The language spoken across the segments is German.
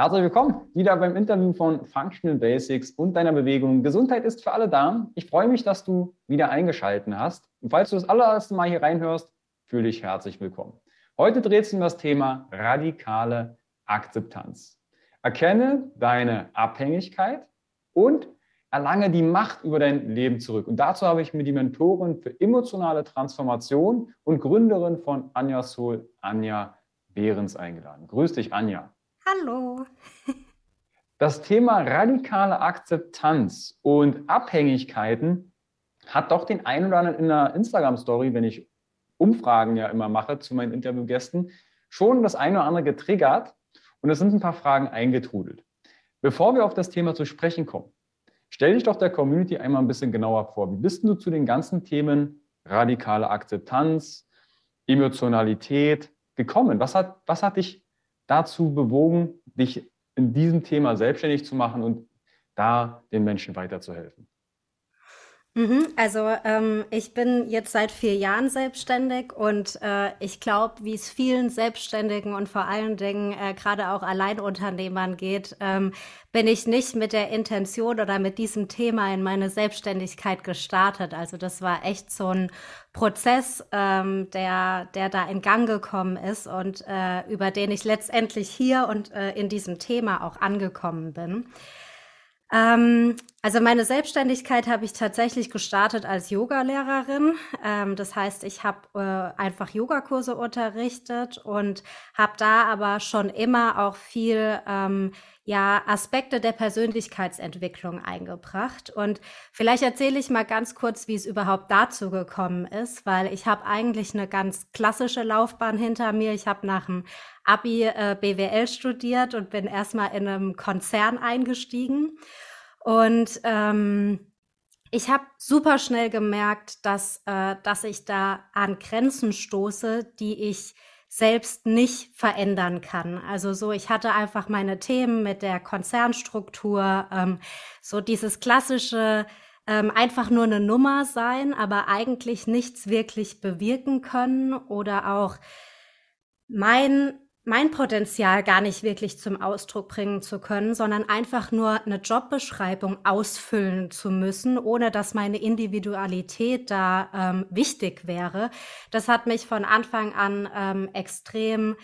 Herzlich willkommen wieder beim Interview von Functional Basics und deiner Bewegung. Gesundheit ist für alle da. Ich freue mich, dass du wieder eingeschaltet hast. Und falls du das allererste Mal hier reinhörst, fühle dich herzlich willkommen. Heute dreht sich um das Thema radikale Akzeptanz. Erkenne deine Abhängigkeit und erlange die Macht über dein Leben zurück. Und dazu habe ich mir die Mentorin für emotionale Transformation und Gründerin von Anja Soul, Anja Behrens, eingeladen. Grüß dich, Anja. Hallo. Das Thema radikale Akzeptanz und Abhängigkeiten hat doch den einen oder anderen in der Instagram-Story, wenn ich Umfragen ja immer mache zu meinen Interviewgästen, schon das eine oder andere getriggert und es sind ein paar Fragen eingetrudelt. Bevor wir auf das Thema zu sprechen kommen, stell dich doch der Community einmal ein bisschen genauer vor. Wie bist du zu den ganzen Themen radikale Akzeptanz, Emotionalität gekommen? Was hat, was hat dich dazu bewogen, dich in diesem Thema selbstständig zu machen und da den Menschen weiterzuhelfen? Mhm, also ähm, ich bin jetzt seit vier Jahren selbstständig und äh, ich glaube, wie es vielen Selbstständigen und vor allen Dingen äh, gerade auch Alleinunternehmern geht, ähm, bin ich nicht mit der Intention oder mit diesem Thema in meine Selbstständigkeit gestartet. Also das war echt so ein Prozess, ähm, der, der da in Gang gekommen ist und äh, über den ich letztendlich hier und äh, in diesem Thema auch angekommen bin. Ähm, also meine Selbstständigkeit habe ich tatsächlich gestartet als Yogalehrerin. Ähm, das heißt, ich habe äh, einfach Yogakurse unterrichtet und habe da aber schon immer auch viel ähm, ja Aspekte der Persönlichkeitsentwicklung eingebracht. Und vielleicht erzähle ich mal ganz kurz, wie es überhaupt dazu gekommen ist, weil ich habe eigentlich eine ganz klassische Laufbahn hinter mir. Ich habe nach dem Abi äh, BWL studiert und bin erstmal in einem Konzern eingestiegen und ähm, ich habe super schnell gemerkt, dass, äh, dass ich da an Grenzen stoße, die ich selbst nicht verändern kann. Also so, ich hatte einfach meine Themen mit der Konzernstruktur, ähm, so dieses klassische, ähm, einfach nur eine Nummer sein, aber eigentlich nichts wirklich bewirken können oder auch mein mein Potenzial gar nicht wirklich zum Ausdruck bringen zu können, sondern einfach nur eine Jobbeschreibung ausfüllen zu müssen, ohne dass meine Individualität da ähm, wichtig wäre. Das hat mich von Anfang an ähm, extrem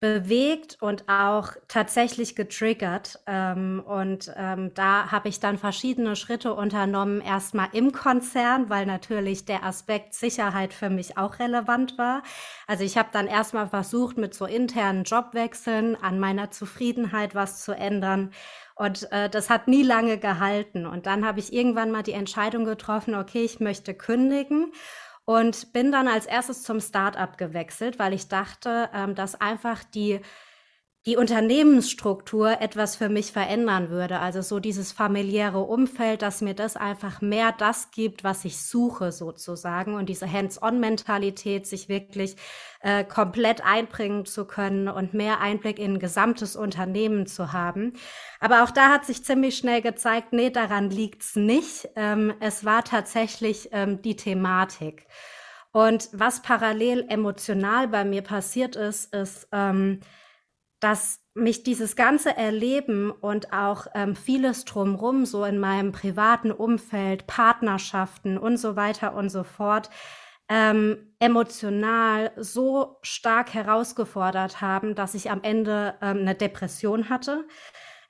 bewegt und auch tatsächlich getriggert. Ähm, und ähm, da habe ich dann verschiedene Schritte unternommen. Erstmal im Konzern, weil natürlich der Aspekt Sicherheit für mich auch relevant war. Also ich habe dann erstmal versucht, mit so internen Jobwechseln an meiner Zufriedenheit was zu ändern. Und äh, das hat nie lange gehalten. Und dann habe ich irgendwann mal die Entscheidung getroffen, okay, ich möchte kündigen und bin dann als erstes zum Startup gewechselt, weil ich dachte, ähm, dass einfach die die Unternehmensstruktur etwas für mich verändern würde. Also so dieses familiäre Umfeld, dass mir das einfach mehr das gibt, was ich suche sozusagen und diese Hands-on-Mentalität, sich wirklich äh, komplett einbringen zu können und mehr Einblick in ein gesamtes Unternehmen zu haben. Aber auch da hat sich ziemlich schnell gezeigt, nee, daran liegt's nicht. Ähm, es war tatsächlich ähm, die Thematik. Und was parallel emotional bei mir passiert ist, ist, ähm, dass mich dieses ganze Erleben und auch ähm, vieles drumrum, so in meinem privaten Umfeld, Partnerschaften und so weiter und so fort, ähm, emotional so stark herausgefordert haben, dass ich am Ende ähm, eine Depression hatte.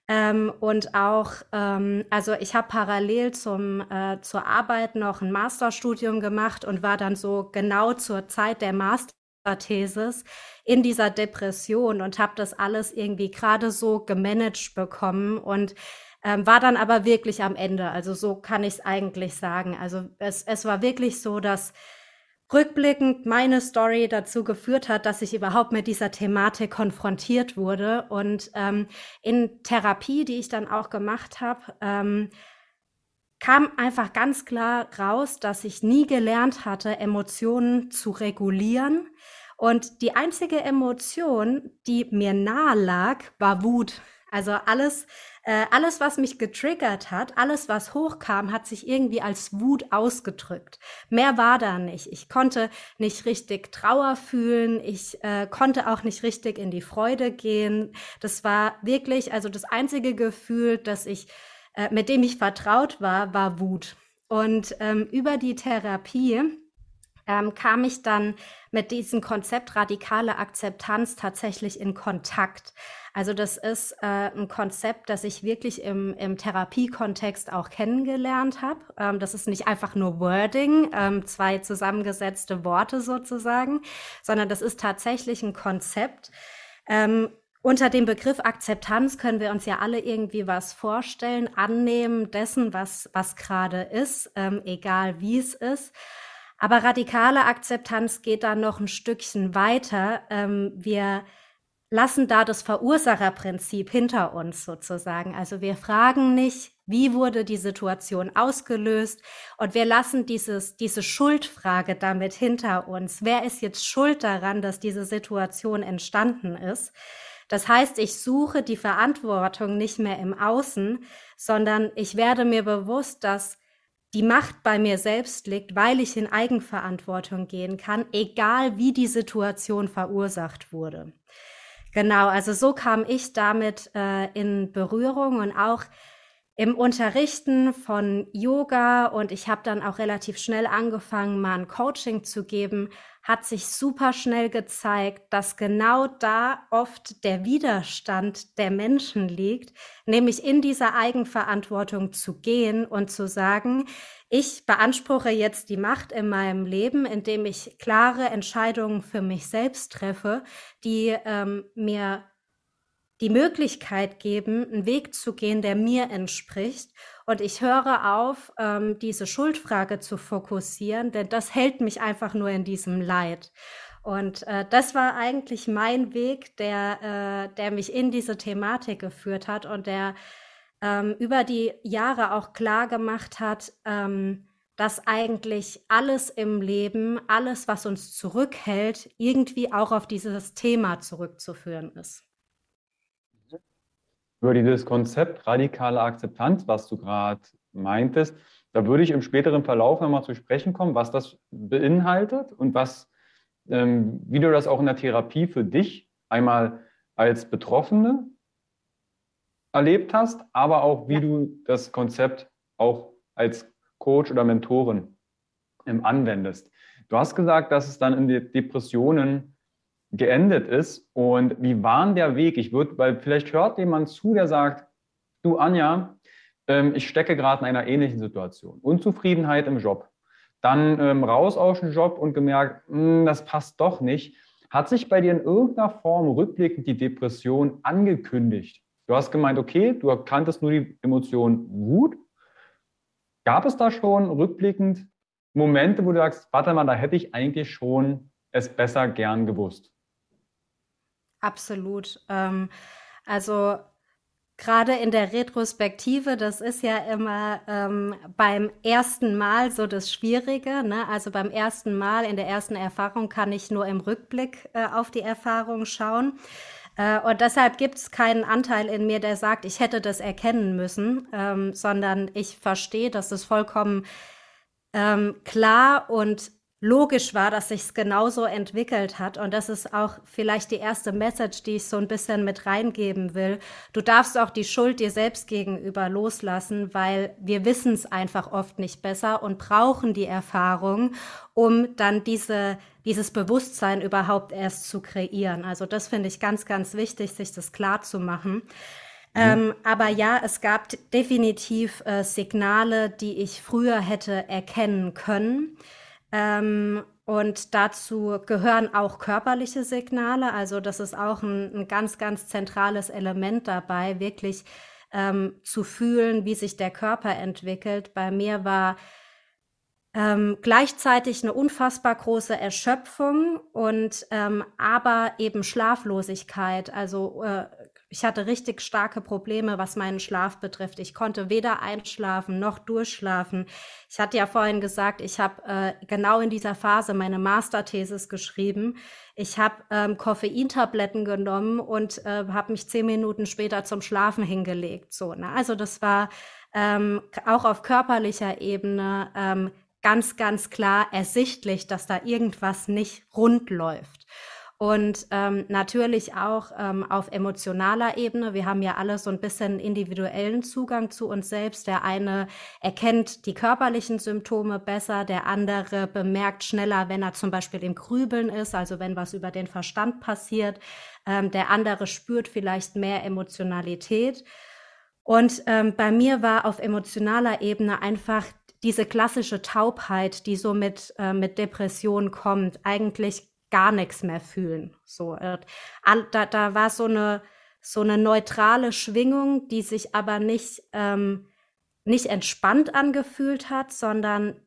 Ähm, und auch, ähm, also ich habe parallel zum, äh, zur Arbeit noch ein Masterstudium gemacht und war dann so genau zur Zeit der Masterthesis in dieser Depression und habe das alles irgendwie gerade so gemanagt bekommen und ähm, war dann aber wirklich am Ende. Also so kann ich es eigentlich sagen. Also es, es war wirklich so, dass rückblickend meine Story dazu geführt hat, dass ich überhaupt mit dieser Thematik konfrontiert wurde. Und ähm, in Therapie, die ich dann auch gemacht habe, ähm, kam einfach ganz klar raus, dass ich nie gelernt hatte, Emotionen zu regulieren und die einzige Emotion, die mir nahe lag, war Wut. Also alles, äh, alles, was mich getriggert hat, alles, was hochkam, hat sich irgendwie als Wut ausgedrückt. Mehr war da nicht. Ich konnte nicht richtig Trauer fühlen. Ich äh, konnte auch nicht richtig in die Freude gehen. Das war wirklich, also das einzige Gefühl, dass ich, äh, mit dem ich vertraut war, war Wut. Und ähm, über die Therapie ähm, kam ich dann mit diesem Konzept radikale Akzeptanz tatsächlich in Kontakt. Also das ist äh, ein Konzept, das ich wirklich im, im Therapiekontext auch kennengelernt habe. Ähm, das ist nicht einfach nur Wording, ähm, zwei zusammengesetzte Worte sozusagen, sondern das ist tatsächlich ein Konzept. Ähm, unter dem Begriff Akzeptanz können wir uns ja alle irgendwie was vorstellen, annehmen dessen, was, was gerade ist, ähm, egal wie es ist. Aber radikale Akzeptanz geht da noch ein Stückchen weiter. Ähm, wir lassen da das Verursacherprinzip hinter uns sozusagen. Also wir fragen nicht, wie wurde die Situation ausgelöst? Und wir lassen dieses, diese Schuldfrage damit hinter uns. Wer ist jetzt schuld daran, dass diese Situation entstanden ist? Das heißt, ich suche die Verantwortung nicht mehr im Außen, sondern ich werde mir bewusst, dass die Macht bei mir selbst liegt, weil ich in Eigenverantwortung gehen kann, egal wie die Situation verursacht wurde. Genau, also so kam ich damit äh, in Berührung und auch im Unterrichten von Yoga und ich habe dann auch relativ schnell angefangen, mal ein Coaching zu geben, hat sich super schnell gezeigt, dass genau da oft der Widerstand der Menschen liegt, nämlich in dieser Eigenverantwortung zu gehen und zu sagen, ich beanspruche jetzt die Macht in meinem Leben, indem ich klare Entscheidungen für mich selbst treffe, die ähm, mir die Möglichkeit geben, einen Weg zu gehen, der mir entspricht. Und ich höre auf, ähm, diese Schuldfrage zu fokussieren, denn das hält mich einfach nur in diesem Leid. Und äh, das war eigentlich mein Weg, der, äh, der mich in diese Thematik geführt hat und der ähm, über die Jahre auch klar gemacht hat, ähm, dass eigentlich alles im Leben, alles, was uns zurückhält, irgendwie auch auf dieses Thema zurückzuführen ist über dieses Konzept radikale Akzeptanz, was du gerade meintest, da würde ich im späteren Verlauf nochmal zu sprechen kommen, was das beinhaltet und was, ähm, wie du das auch in der Therapie für dich einmal als Betroffene erlebt hast, aber auch wie du das Konzept auch als Coach oder Mentorin ähm, anwendest. Du hast gesagt, dass es dann in die Depressionen geendet ist und wie war der Weg? Ich würde, weil vielleicht hört jemand zu, der sagt, du Anja, ähm, ich stecke gerade in einer ähnlichen Situation. Unzufriedenheit im Job. Dann ähm, raus aus dem Job und gemerkt, hm, das passt doch nicht. Hat sich bei dir in irgendeiner Form rückblickend die Depression angekündigt? Du hast gemeint, okay, du erkanntest nur die Emotion Wut. Gab es da schon rückblickend Momente, wo du sagst, warte mal, da hätte ich eigentlich schon es besser gern gewusst? Absolut. Ähm, also gerade in der Retrospektive, das ist ja immer ähm, beim ersten Mal so das Schwierige. Ne? Also beim ersten Mal in der ersten Erfahrung kann ich nur im Rückblick äh, auf die Erfahrung schauen. Äh, und deshalb gibt es keinen Anteil in mir, der sagt, ich hätte das erkennen müssen, ähm, sondern ich verstehe, dass es vollkommen ähm, klar und logisch war, dass sich es genauso entwickelt hat. Und das ist auch vielleicht die erste Message, die ich so ein bisschen mit reingeben will. Du darfst auch die Schuld dir selbst gegenüber loslassen, weil wir wissen es einfach oft nicht besser und brauchen die Erfahrung, um dann diese, dieses Bewusstsein überhaupt erst zu kreieren. Also das finde ich ganz, ganz wichtig, sich das klar zu machen. Mhm. Ähm, aber ja, es gab definitiv äh, Signale, die ich früher hätte erkennen können. Ähm, und dazu gehören auch körperliche Signale. Also das ist auch ein, ein ganz, ganz zentrales Element dabei, wirklich ähm, zu fühlen, wie sich der Körper entwickelt. Bei mir war ähm, gleichzeitig eine unfassbar große Erschöpfung und ähm, aber eben Schlaflosigkeit, also äh, ich hatte richtig starke Probleme, was meinen Schlaf betrifft. Ich konnte weder einschlafen noch durchschlafen. Ich hatte ja vorhin gesagt, ich habe äh, genau in dieser Phase meine Masterthesis geschrieben. Ich habe ähm, Koffeintabletten genommen und äh, habe mich zehn Minuten später zum Schlafen hingelegt. So, ne? Also das war ähm, auch auf körperlicher Ebene ähm, ganz, ganz klar ersichtlich, dass da irgendwas nicht rund läuft. Und ähm, natürlich auch ähm, auf emotionaler Ebene. Wir haben ja alle so ein bisschen individuellen Zugang zu uns selbst. Der eine erkennt die körperlichen Symptome besser, der andere bemerkt schneller, wenn er zum Beispiel im Grübeln ist, also wenn was über den Verstand passiert. Ähm, der andere spürt vielleicht mehr Emotionalität. Und ähm, bei mir war auf emotionaler Ebene einfach diese klassische Taubheit, die so mit, äh, mit Depression kommt, eigentlich gar nichts mehr fühlen. So, äh, da, da war so eine, so eine neutrale Schwingung, die sich aber nicht, ähm, nicht entspannt angefühlt hat, sondern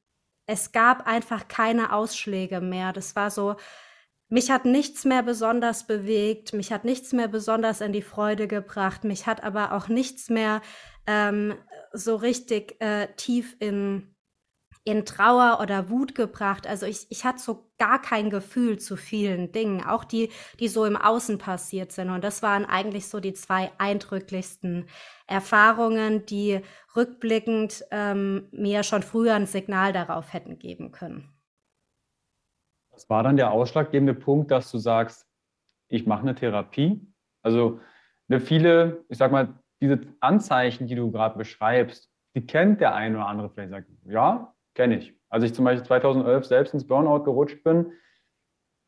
es gab einfach keine Ausschläge mehr. Das war so, mich hat nichts mehr besonders bewegt, mich hat nichts mehr besonders in die Freude gebracht, mich hat aber auch nichts mehr ähm, so richtig äh, tief in, in Trauer oder Wut gebracht. Also ich, ich hatte so gar kein Gefühl zu vielen Dingen, auch die, die so im Außen passiert sind. Und das waren eigentlich so die zwei eindrücklichsten Erfahrungen, die rückblickend ähm, mir schon früher ein Signal darauf hätten geben können. Was war dann der ausschlaggebende Punkt, dass du sagst, ich mache eine Therapie? Also ne, viele, ich sag mal, diese Anzeichen, die du gerade beschreibst, die kennt der eine oder andere vielleicht sagt, ja, Kenne ich. Als ich zum Beispiel 2011 selbst ins Burnout gerutscht bin,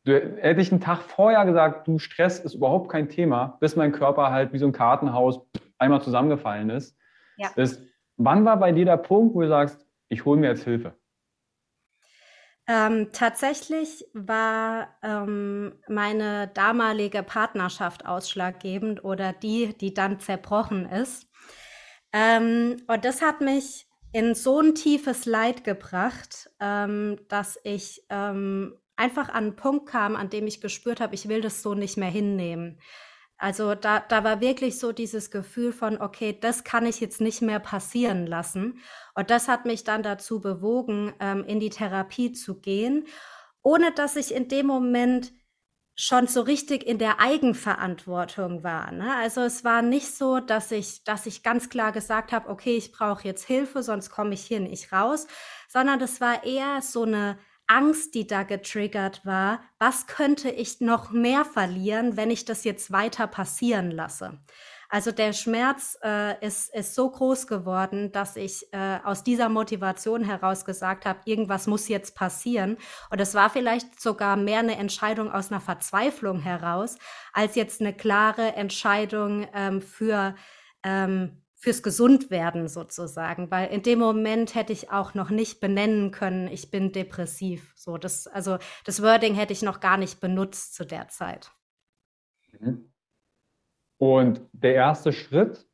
du, hätte ich einen Tag vorher gesagt, du Stress ist überhaupt kein Thema, bis mein Körper halt wie so ein Kartenhaus einmal zusammengefallen ist. Ja. Das, wann war bei dir der Punkt, wo du sagst, ich hole mir jetzt Hilfe? Ähm, tatsächlich war ähm, meine damalige Partnerschaft ausschlaggebend oder die, die dann zerbrochen ist. Ähm, und das hat mich in so ein tiefes Leid gebracht, ähm, dass ich ähm, einfach an einen Punkt kam, an dem ich gespürt habe, ich will das so nicht mehr hinnehmen. Also da, da war wirklich so dieses Gefühl von, okay, das kann ich jetzt nicht mehr passieren lassen. Und das hat mich dann dazu bewogen, ähm, in die Therapie zu gehen, ohne dass ich in dem Moment schon so richtig in der Eigenverantwortung war. Ne? Also es war nicht so, dass ich, dass ich ganz klar gesagt habe, okay, ich brauche jetzt Hilfe, sonst komme ich hier nicht raus, sondern das war eher so eine Angst, die da getriggert war. Was könnte ich noch mehr verlieren, wenn ich das jetzt weiter passieren lasse? Also der Schmerz äh, ist, ist so groß geworden, dass ich äh, aus dieser Motivation heraus gesagt habe, irgendwas muss jetzt passieren. Und es war vielleicht sogar mehr eine Entscheidung aus einer Verzweiflung heraus, als jetzt eine klare Entscheidung ähm, für ähm, fürs Gesundwerden sozusagen, weil in dem Moment hätte ich auch noch nicht benennen können, ich bin depressiv. So, das, also das Wording hätte ich noch gar nicht benutzt zu der Zeit. Mhm. Und der erste Schritt,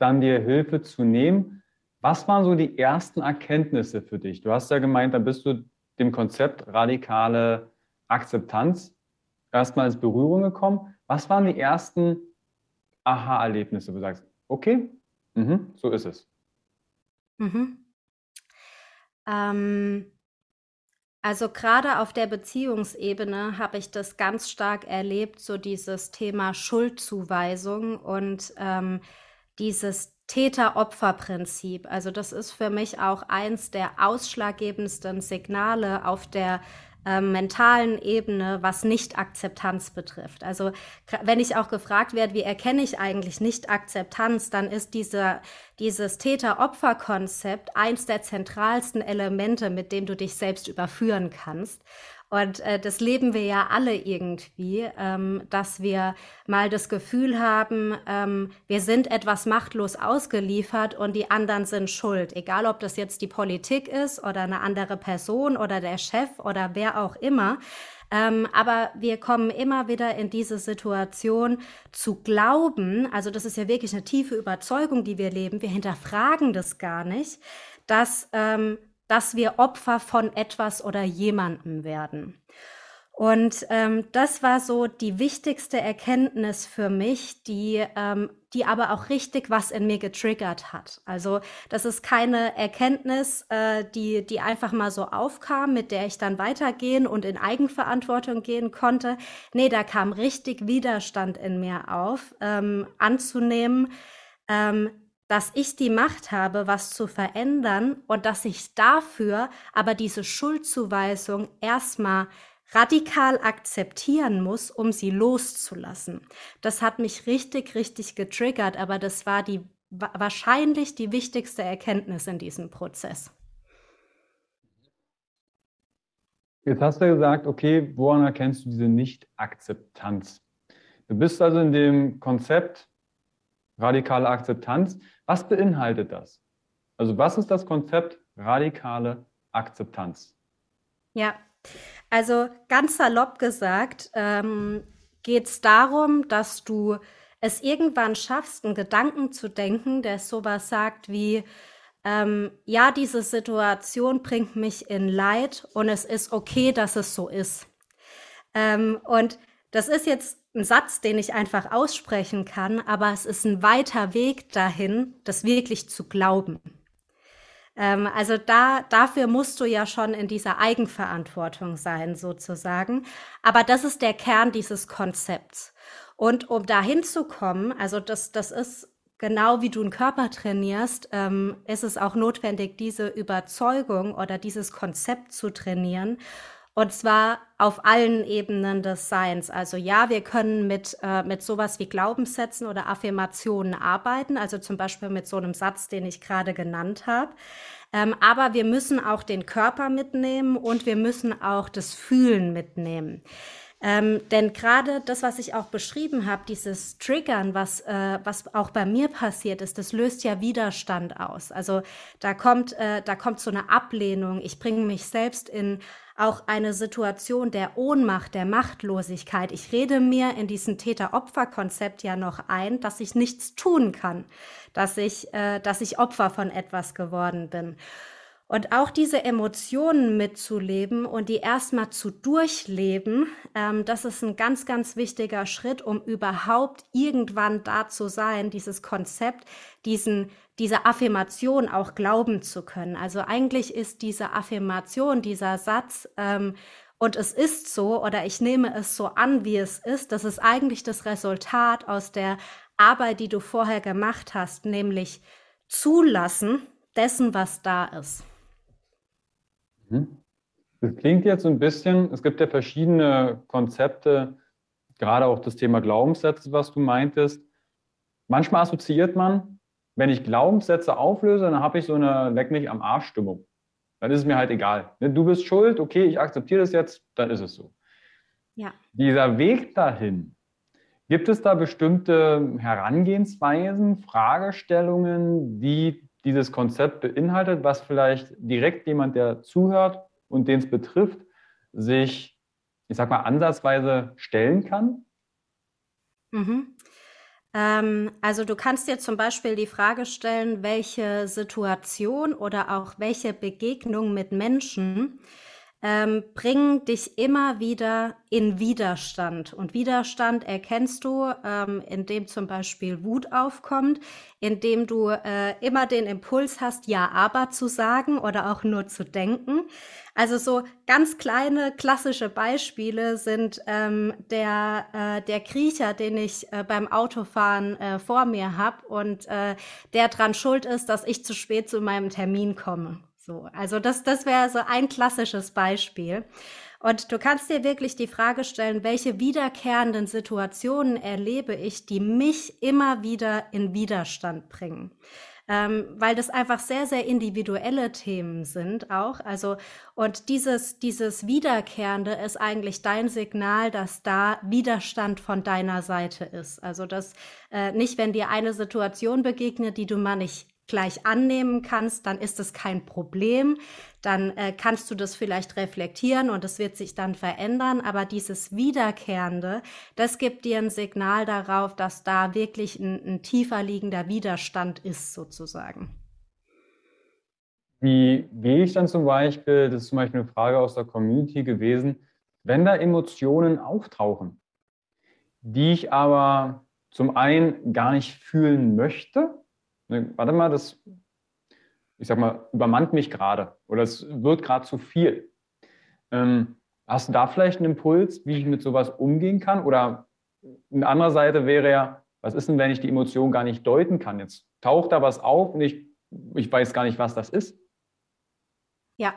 dann dir Hilfe zu nehmen. Was waren so die ersten Erkenntnisse für dich? Du hast ja gemeint, da bist du dem Konzept radikale Akzeptanz erstmal ins Berührung gekommen. Was waren die ersten Aha-Erlebnisse, wo du sagst, okay, mh, so ist es? Mhm. Ähm, also gerade auf der Beziehungsebene habe ich das ganz stark erlebt, so dieses Thema Schuldzuweisung und ähm, dieses Täter-Opfer-Prinzip. Also das ist für mich auch eins der ausschlaggebendsten Signale auf der äh, mentalen Ebene, was Nicht-Akzeptanz betrifft. Also wenn ich auch gefragt werde, wie erkenne ich eigentlich Nicht-Akzeptanz, dann ist diese, dieses Täter-Opfer-Konzept eins der zentralsten Elemente, mit dem du dich selbst überführen kannst. Und äh, das leben wir ja alle irgendwie, ähm, dass wir mal das Gefühl haben, ähm, wir sind etwas machtlos ausgeliefert und die anderen sind schuld. Egal, ob das jetzt die Politik ist oder eine andere Person oder der Chef oder wer auch immer. Ähm, aber wir kommen immer wieder in diese Situation zu glauben, also das ist ja wirklich eine tiefe Überzeugung, die wir leben, wir hinterfragen das gar nicht, dass ähm, dass wir Opfer von etwas oder jemandem werden. Und ähm, das war so die wichtigste Erkenntnis für mich, die, ähm, die aber auch richtig was in mir getriggert hat. Also das ist keine Erkenntnis, äh, die, die einfach mal so aufkam, mit der ich dann weitergehen und in Eigenverantwortung gehen konnte. Nee, da kam richtig Widerstand in mir auf, ähm, anzunehmen, ähm, dass ich die Macht habe, was zu verändern und dass ich dafür aber diese Schuldzuweisung erstmal radikal akzeptieren muss, um sie loszulassen. Das hat mich richtig, richtig getriggert, aber das war die wahrscheinlich die wichtigste Erkenntnis in diesem Prozess. Jetzt hast du gesagt, okay, woran erkennst du diese Nicht-Akzeptanz? Du bist also in dem Konzept radikale Akzeptanz. Was beinhaltet das? Also was ist das Konzept radikale Akzeptanz? Ja, also ganz salopp gesagt ähm, geht es darum, dass du es irgendwann schaffst, einen Gedanken zu denken, der sowas sagt wie, ähm, ja, diese Situation bringt mich in Leid und es ist okay, dass es so ist. Ähm, und das ist jetzt ein Satz, den ich einfach aussprechen kann, aber es ist ein weiter Weg dahin, das wirklich zu glauben. Ähm, also da, dafür musst du ja schon in dieser Eigenverantwortung sein, sozusagen. Aber das ist der Kern dieses Konzepts. Und um dahin zu kommen, also das, das ist genau wie du einen Körper trainierst, ähm, ist es auch notwendig, diese Überzeugung oder dieses Konzept zu trainieren. Und zwar auf allen Ebenen des Seins. Also ja, wir können mit, äh, mit sowas wie Glaubenssätzen oder Affirmationen arbeiten, also zum Beispiel mit so einem Satz, den ich gerade genannt habe. Ähm, aber wir müssen auch den Körper mitnehmen und wir müssen auch das Fühlen mitnehmen. Ähm, denn gerade das, was ich auch beschrieben habe, dieses Triggern, was, äh, was auch bei mir passiert ist, das löst ja Widerstand aus. Also da kommt, äh, da kommt so eine Ablehnung. Ich bringe mich selbst in auch eine Situation der Ohnmacht, der Machtlosigkeit. Ich rede mir in diesem Täter-Opfer-Konzept ja noch ein, dass ich nichts tun kann, dass ich, äh, dass ich Opfer von etwas geworden bin. Und auch diese Emotionen mitzuleben und die erstmal zu durchleben, ähm, das ist ein ganz, ganz wichtiger Schritt, um überhaupt irgendwann da zu sein, dieses Konzept, diesen, diese Affirmation auch glauben zu können. Also eigentlich ist diese Affirmation, dieser Satz, ähm, und es ist so oder ich nehme es so an, wie es ist, das ist eigentlich das Resultat aus der Arbeit, die du vorher gemacht hast, nämlich zulassen dessen, was da ist. Mhm. Das klingt jetzt so ein bisschen, es gibt ja verschiedene Konzepte, gerade auch das Thema Glaubenssätze, was du meintest. Manchmal assoziiert man, wenn ich Glaubenssätze auflöse, dann habe ich so eine Leck mich am Arsch-Stimmung. Dann ist es mir halt egal. Ne, du bist schuld, okay, ich akzeptiere das jetzt, dann ist es so. Ja. Dieser Weg dahin, gibt es da bestimmte Herangehensweisen, Fragestellungen, die dieses Konzept beinhaltet, was vielleicht direkt jemand, der zuhört und den es betrifft, sich, ich sag mal, ansatzweise stellen kann? Mhm. Ähm, also du kannst dir zum Beispiel die Frage stellen, welche Situation oder auch welche Begegnung mit Menschen ähm, bringen dich immer wieder in Widerstand. Und Widerstand erkennst du, ähm, indem zum Beispiel Wut aufkommt, indem du äh, immer den Impuls hast, ja, aber zu sagen oder auch nur zu denken. Also so ganz kleine klassische Beispiele sind ähm, der, äh, der Kriecher, den ich äh, beim Autofahren äh, vor mir habe und äh, der dran schuld ist, dass ich zu spät zu meinem Termin komme. So, also das, das wäre so ein klassisches Beispiel. Und du kannst dir wirklich die Frage stellen, welche wiederkehrenden Situationen erlebe ich, die mich immer wieder in Widerstand bringen. Ähm, weil das einfach sehr, sehr individuelle Themen sind auch. Also, und dieses, dieses Wiederkehrende ist eigentlich dein Signal, dass da Widerstand von deiner Seite ist. Also, dass äh, nicht, wenn dir eine Situation begegnet, die du mal nicht gleich annehmen kannst, dann ist es kein Problem. Dann äh, kannst du das vielleicht reflektieren und es wird sich dann verändern. Aber dieses Wiederkehrende, das gibt dir ein Signal darauf, dass da wirklich ein, ein tiefer liegender Widerstand ist, sozusagen. Wie gehe ich dann zum Beispiel, das ist zum Beispiel eine Frage aus der Community gewesen, wenn da Emotionen auftauchen, die ich aber zum einen gar nicht fühlen möchte, Ne, warte mal, das, ich sag mal, übermannt mich gerade oder es wird gerade zu viel. Ähm, hast du da vielleicht einen Impuls, wie ich mit sowas umgehen kann? Oder eine andere Seite wäre ja, was ist denn, wenn ich die Emotion gar nicht deuten kann? Jetzt taucht da was auf und ich, ich weiß gar nicht, was das ist. Ja.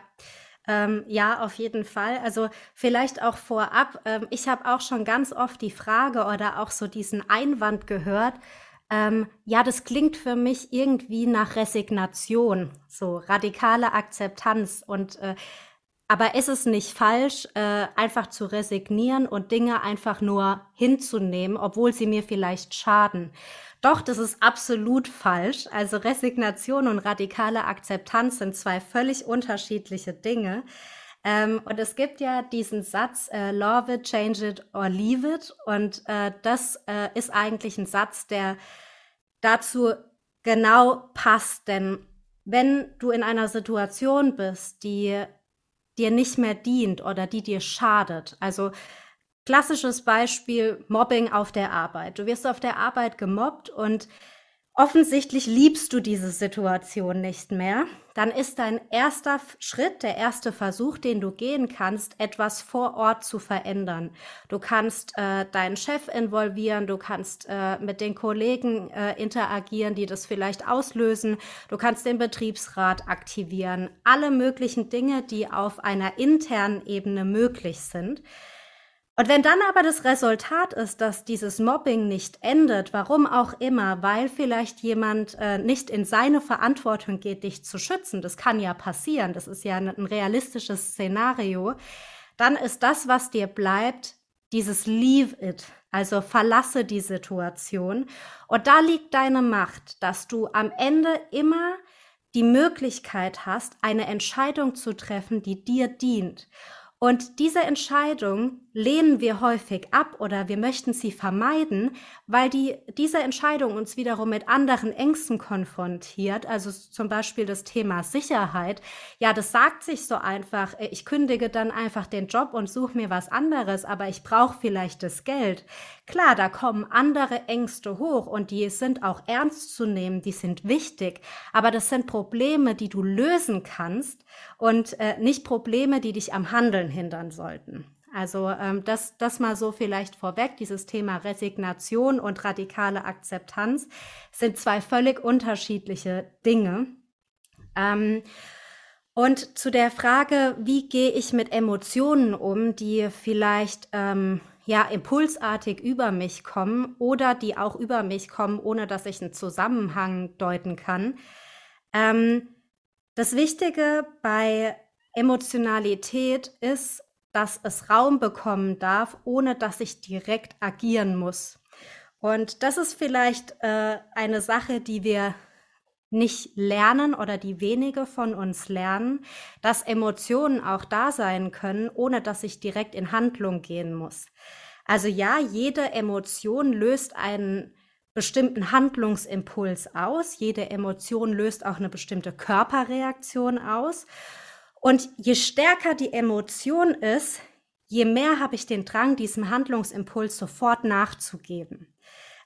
Ähm, ja, auf jeden Fall. Also vielleicht auch vorab. Ähm, ich habe auch schon ganz oft die Frage oder auch so diesen Einwand gehört, ähm, ja, das klingt für mich irgendwie nach Resignation, so radikale Akzeptanz. Und äh, aber ist es nicht falsch, äh, einfach zu resignieren und Dinge einfach nur hinzunehmen, obwohl sie mir vielleicht schaden? Doch, das ist absolut falsch. Also Resignation und radikale Akzeptanz sind zwei völlig unterschiedliche Dinge. Ähm, und es gibt ja diesen Satz, äh, love it, change it or leave it. Und äh, das äh, ist eigentlich ein Satz, der dazu genau passt. Denn wenn du in einer Situation bist, die dir nicht mehr dient oder die dir schadet, also klassisches Beispiel Mobbing auf der Arbeit. Du wirst auf der Arbeit gemobbt und offensichtlich liebst du diese Situation nicht mehr, dann ist dein erster Schritt, der erste Versuch, den du gehen kannst, etwas vor Ort zu verändern. Du kannst äh, deinen Chef involvieren, du kannst äh, mit den Kollegen äh, interagieren, die das vielleicht auslösen, du kannst den Betriebsrat aktivieren, alle möglichen Dinge, die auf einer internen Ebene möglich sind. Und wenn dann aber das Resultat ist, dass dieses Mobbing nicht endet, warum auch immer, weil vielleicht jemand äh, nicht in seine Verantwortung geht, dich zu schützen, das kann ja passieren, das ist ja ein, ein realistisches Szenario, dann ist das, was dir bleibt, dieses Leave it, also verlasse die Situation. Und da liegt deine Macht, dass du am Ende immer die Möglichkeit hast, eine Entscheidung zu treffen, die dir dient. Und diese Entscheidung lehnen wir häufig ab oder wir möchten sie vermeiden, weil die, diese Entscheidung uns wiederum mit anderen Ängsten konfrontiert. Also zum Beispiel das Thema Sicherheit. Ja, das sagt sich so einfach. Ich kündige dann einfach den Job und suche mir was anderes, aber ich brauche vielleicht das Geld. Klar, da kommen andere Ängste hoch und die sind auch ernst zu nehmen, die sind wichtig. Aber das sind Probleme, die du lösen kannst und äh, nicht Probleme, die dich am Handeln hindern sollten. Also ähm, das, das mal so vielleicht vorweg. Dieses Thema Resignation und radikale Akzeptanz sind zwei völlig unterschiedliche Dinge. Ähm, und zu der Frage, wie gehe ich mit Emotionen um, die vielleicht ähm, ja impulsartig über mich kommen oder die auch über mich kommen, ohne dass ich einen Zusammenhang deuten kann. Ähm, das Wichtige bei Emotionalität ist, dass es Raum bekommen darf, ohne dass ich direkt agieren muss. Und das ist vielleicht äh, eine Sache, die wir nicht lernen oder die wenige von uns lernen, dass Emotionen auch da sein können, ohne dass ich direkt in Handlung gehen muss. Also ja, jede Emotion löst einen bestimmten Handlungsimpuls aus. Jede Emotion löst auch eine bestimmte Körperreaktion aus. Und je stärker die Emotion ist, je mehr habe ich den Drang, diesem Handlungsimpuls sofort nachzugeben.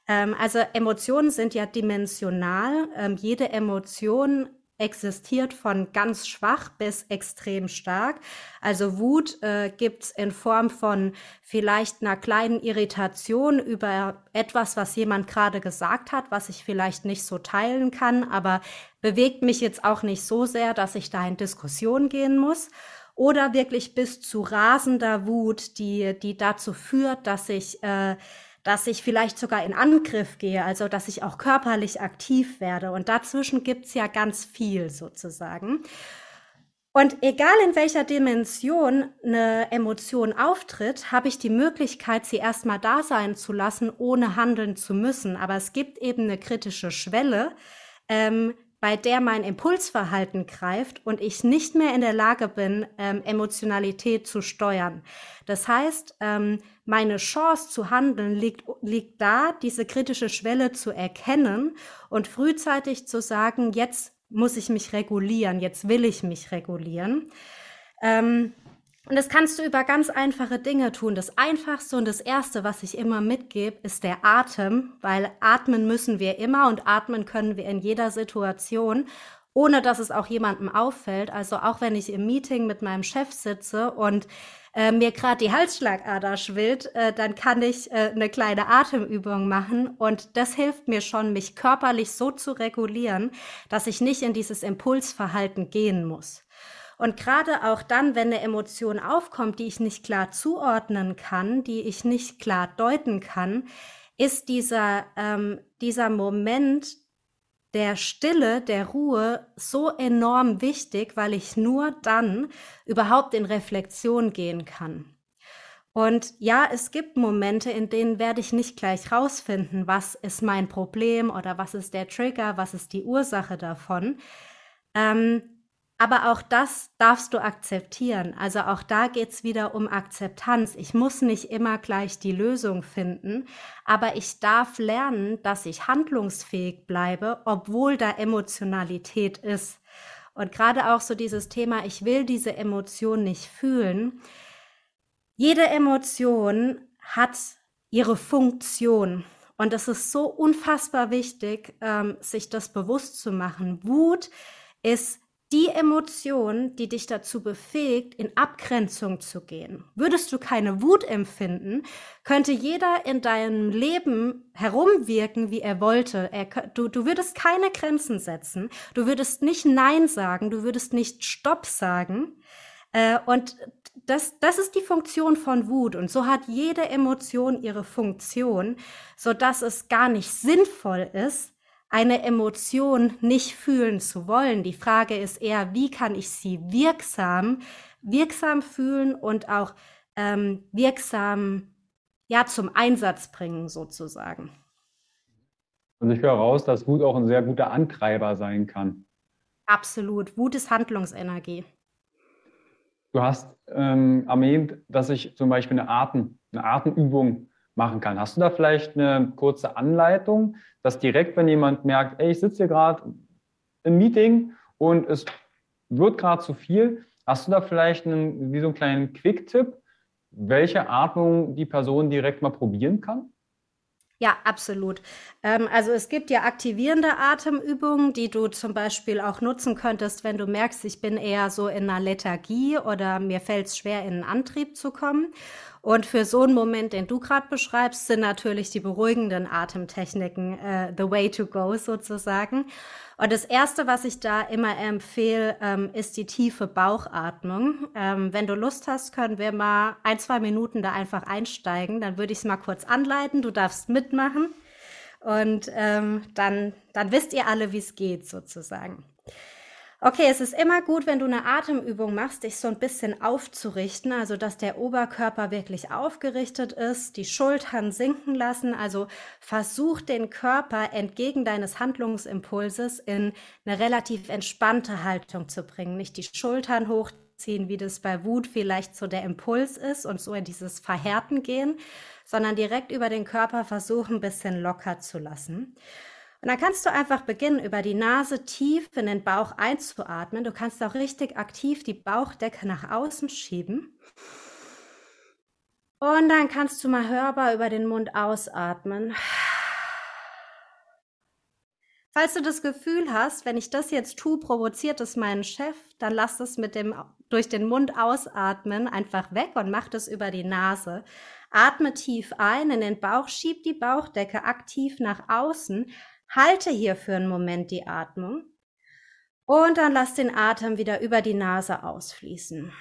Ähm, also Emotionen sind ja dimensional. Ähm, jede Emotion existiert von ganz schwach bis extrem stark. Also Wut äh, gibt's in Form von vielleicht einer kleinen Irritation über etwas, was jemand gerade gesagt hat, was ich vielleicht nicht so teilen kann, aber bewegt mich jetzt auch nicht so sehr, dass ich da in Diskussion gehen muss. Oder wirklich bis zu rasender Wut, die, die dazu führt, dass ich äh, dass ich vielleicht sogar in Angriff gehe, also dass ich auch körperlich aktiv werde. Und dazwischen gibt's ja ganz viel sozusagen. Und egal in welcher Dimension eine Emotion auftritt, habe ich die Möglichkeit, sie erstmal da sein zu lassen, ohne handeln zu müssen. Aber es gibt eben eine kritische Schwelle, ähm, bei der mein Impulsverhalten greift und ich nicht mehr in der Lage bin, ähm, Emotionalität zu steuern. Das heißt, ähm, meine Chance zu handeln liegt, liegt da, diese kritische Schwelle zu erkennen und frühzeitig zu sagen, jetzt muss ich mich regulieren, jetzt will ich mich regulieren. Ähm, und das kannst du über ganz einfache Dinge tun. Das Einfachste und das Erste, was ich immer mitgebe, ist der Atem, weil atmen müssen wir immer und atmen können wir in jeder Situation, ohne dass es auch jemandem auffällt. Also auch wenn ich im Meeting mit meinem Chef sitze und äh, mir gerade die Halsschlagader schwillt, äh, dann kann ich äh, eine kleine Atemübung machen und das hilft mir schon, mich körperlich so zu regulieren, dass ich nicht in dieses Impulsverhalten gehen muss. Und gerade auch dann, wenn eine Emotion aufkommt, die ich nicht klar zuordnen kann, die ich nicht klar deuten kann, ist dieser, ähm, dieser Moment der Stille, der Ruhe so enorm wichtig, weil ich nur dann überhaupt in Reflexion gehen kann. Und ja, es gibt Momente, in denen werde ich nicht gleich rausfinden, was ist mein Problem oder was ist der Trigger, was ist die Ursache davon. Ähm, aber auch das darfst du akzeptieren. Also auch da geht's wieder um Akzeptanz. Ich muss nicht immer gleich die Lösung finden, aber ich darf lernen, dass ich handlungsfähig bleibe, obwohl da Emotionalität ist. Und gerade auch so dieses Thema, ich will diese Emotion nicht fühlen. Jede Emotion hat ihre Funktion. Und es ist so unfassbar wichtig, ähm, sich das bewusst zu machen. Wut ist die Emotion, die dich dazu befähigt, in Abgrenzung zu gehen. Würdest du keine Wut empfinden, könnte jeder in deinem Leben herumwirken, wie er wollte. Er, du, du würdest keine Grenzen setzen, du würdest nicht Nein sagen, du würdest nicht Stopp sagen. Äh, und das, das ist die Funktion von Wut. Und so hat jede Emotion ihre Funktion, so dass es gar nicht sinnvoll ist, eine Emotion nicht fühlen zu wollen. Die Frage ist eher, wie kann ich sie wirksam, wirksam fühlen und auch ähm, wirksam ja, zum Einsatz bringen, sozusagen. Und ich höre raus, dass Wut auch ein sehr guter Antreiber sein kann. Absolut. Wut ist Handlungsenergie. Du hast ähm, erwähnt, dass ich zum Beispiel eine Atem, eine Atemübung machen kann. Hast du da vielleicht eine kurze Anleitung, dass direkt, wenn jemand merkt, ey, ich sitze hier gerade im Meeting und es wird gerade zu viel, hast du da vielleicht einen, wie so einen kleinen Quick-Tipp, welche Atmung die Person direkt mal probieren kann? Ja, absolut. Ähm, also es gibt ja aktivierende Atemübungen, die du zum Beispiel auch nutzen könntest, wenn du merkst, ich bin eher so in einer Lethargie oder mir fällt es schwer, in einen Antrieb zu kommen. Und für so einen Moment, den du gerade beschreibst, sind natürlich die beruhigenden Atemtechniken äh, the way to go sozusagen. Und das Erste, was ich da immer empfehle, ähm, ist die tiefe Bauchatmung. Ähm, wenn du Lust hast, können wir mal ein, zwei Minuten da einfach einsteigen. Dann würde ich es mal kurz anleiten. Du darfst mitmachen. Und ähm, dann, dann wisst ihr alle, wie es geht sozusagen. Okay, es ist immer gut, wenn du eine Atemübung machst, dich so ein bisschen aufzurichten, also dass der Oberkörper wirklich aufgerichtet ist, die Schultern sinken lassen, also versuch den Körper entgegen deines Handlungsimpulses in eine relativ entspannte Haltung zu bringen, nicht die Schultern hochziehen, wie das bei Wut vielleicht so der Impuls ist und so in dieses Verhärten gehen, sondern direkt über den Körper versuchen, ein bisschen locker zu lassen. Und dann kannst du einfach beginnen, über die Nase tief in den Bauch einzuatmen. Du kannst auch richtig aktiv die Bauchdecke nach außen schieben. Und dann kannst du mal hörbar über den Mund ausatmen. Falls du das Gefühl hast, wenn ich das jetzt tue, provoziert es meinen Chef, dann lass es mit dem durch den Mund ausatmen einfach weg und mach das über die Nase. Atme tief ein in den Bauch, schieb die Bauchdecke aktiv nach außen, Halte hier für einen Moment die Atmung und dann lass den Atem wieder über die Nase ausfließen.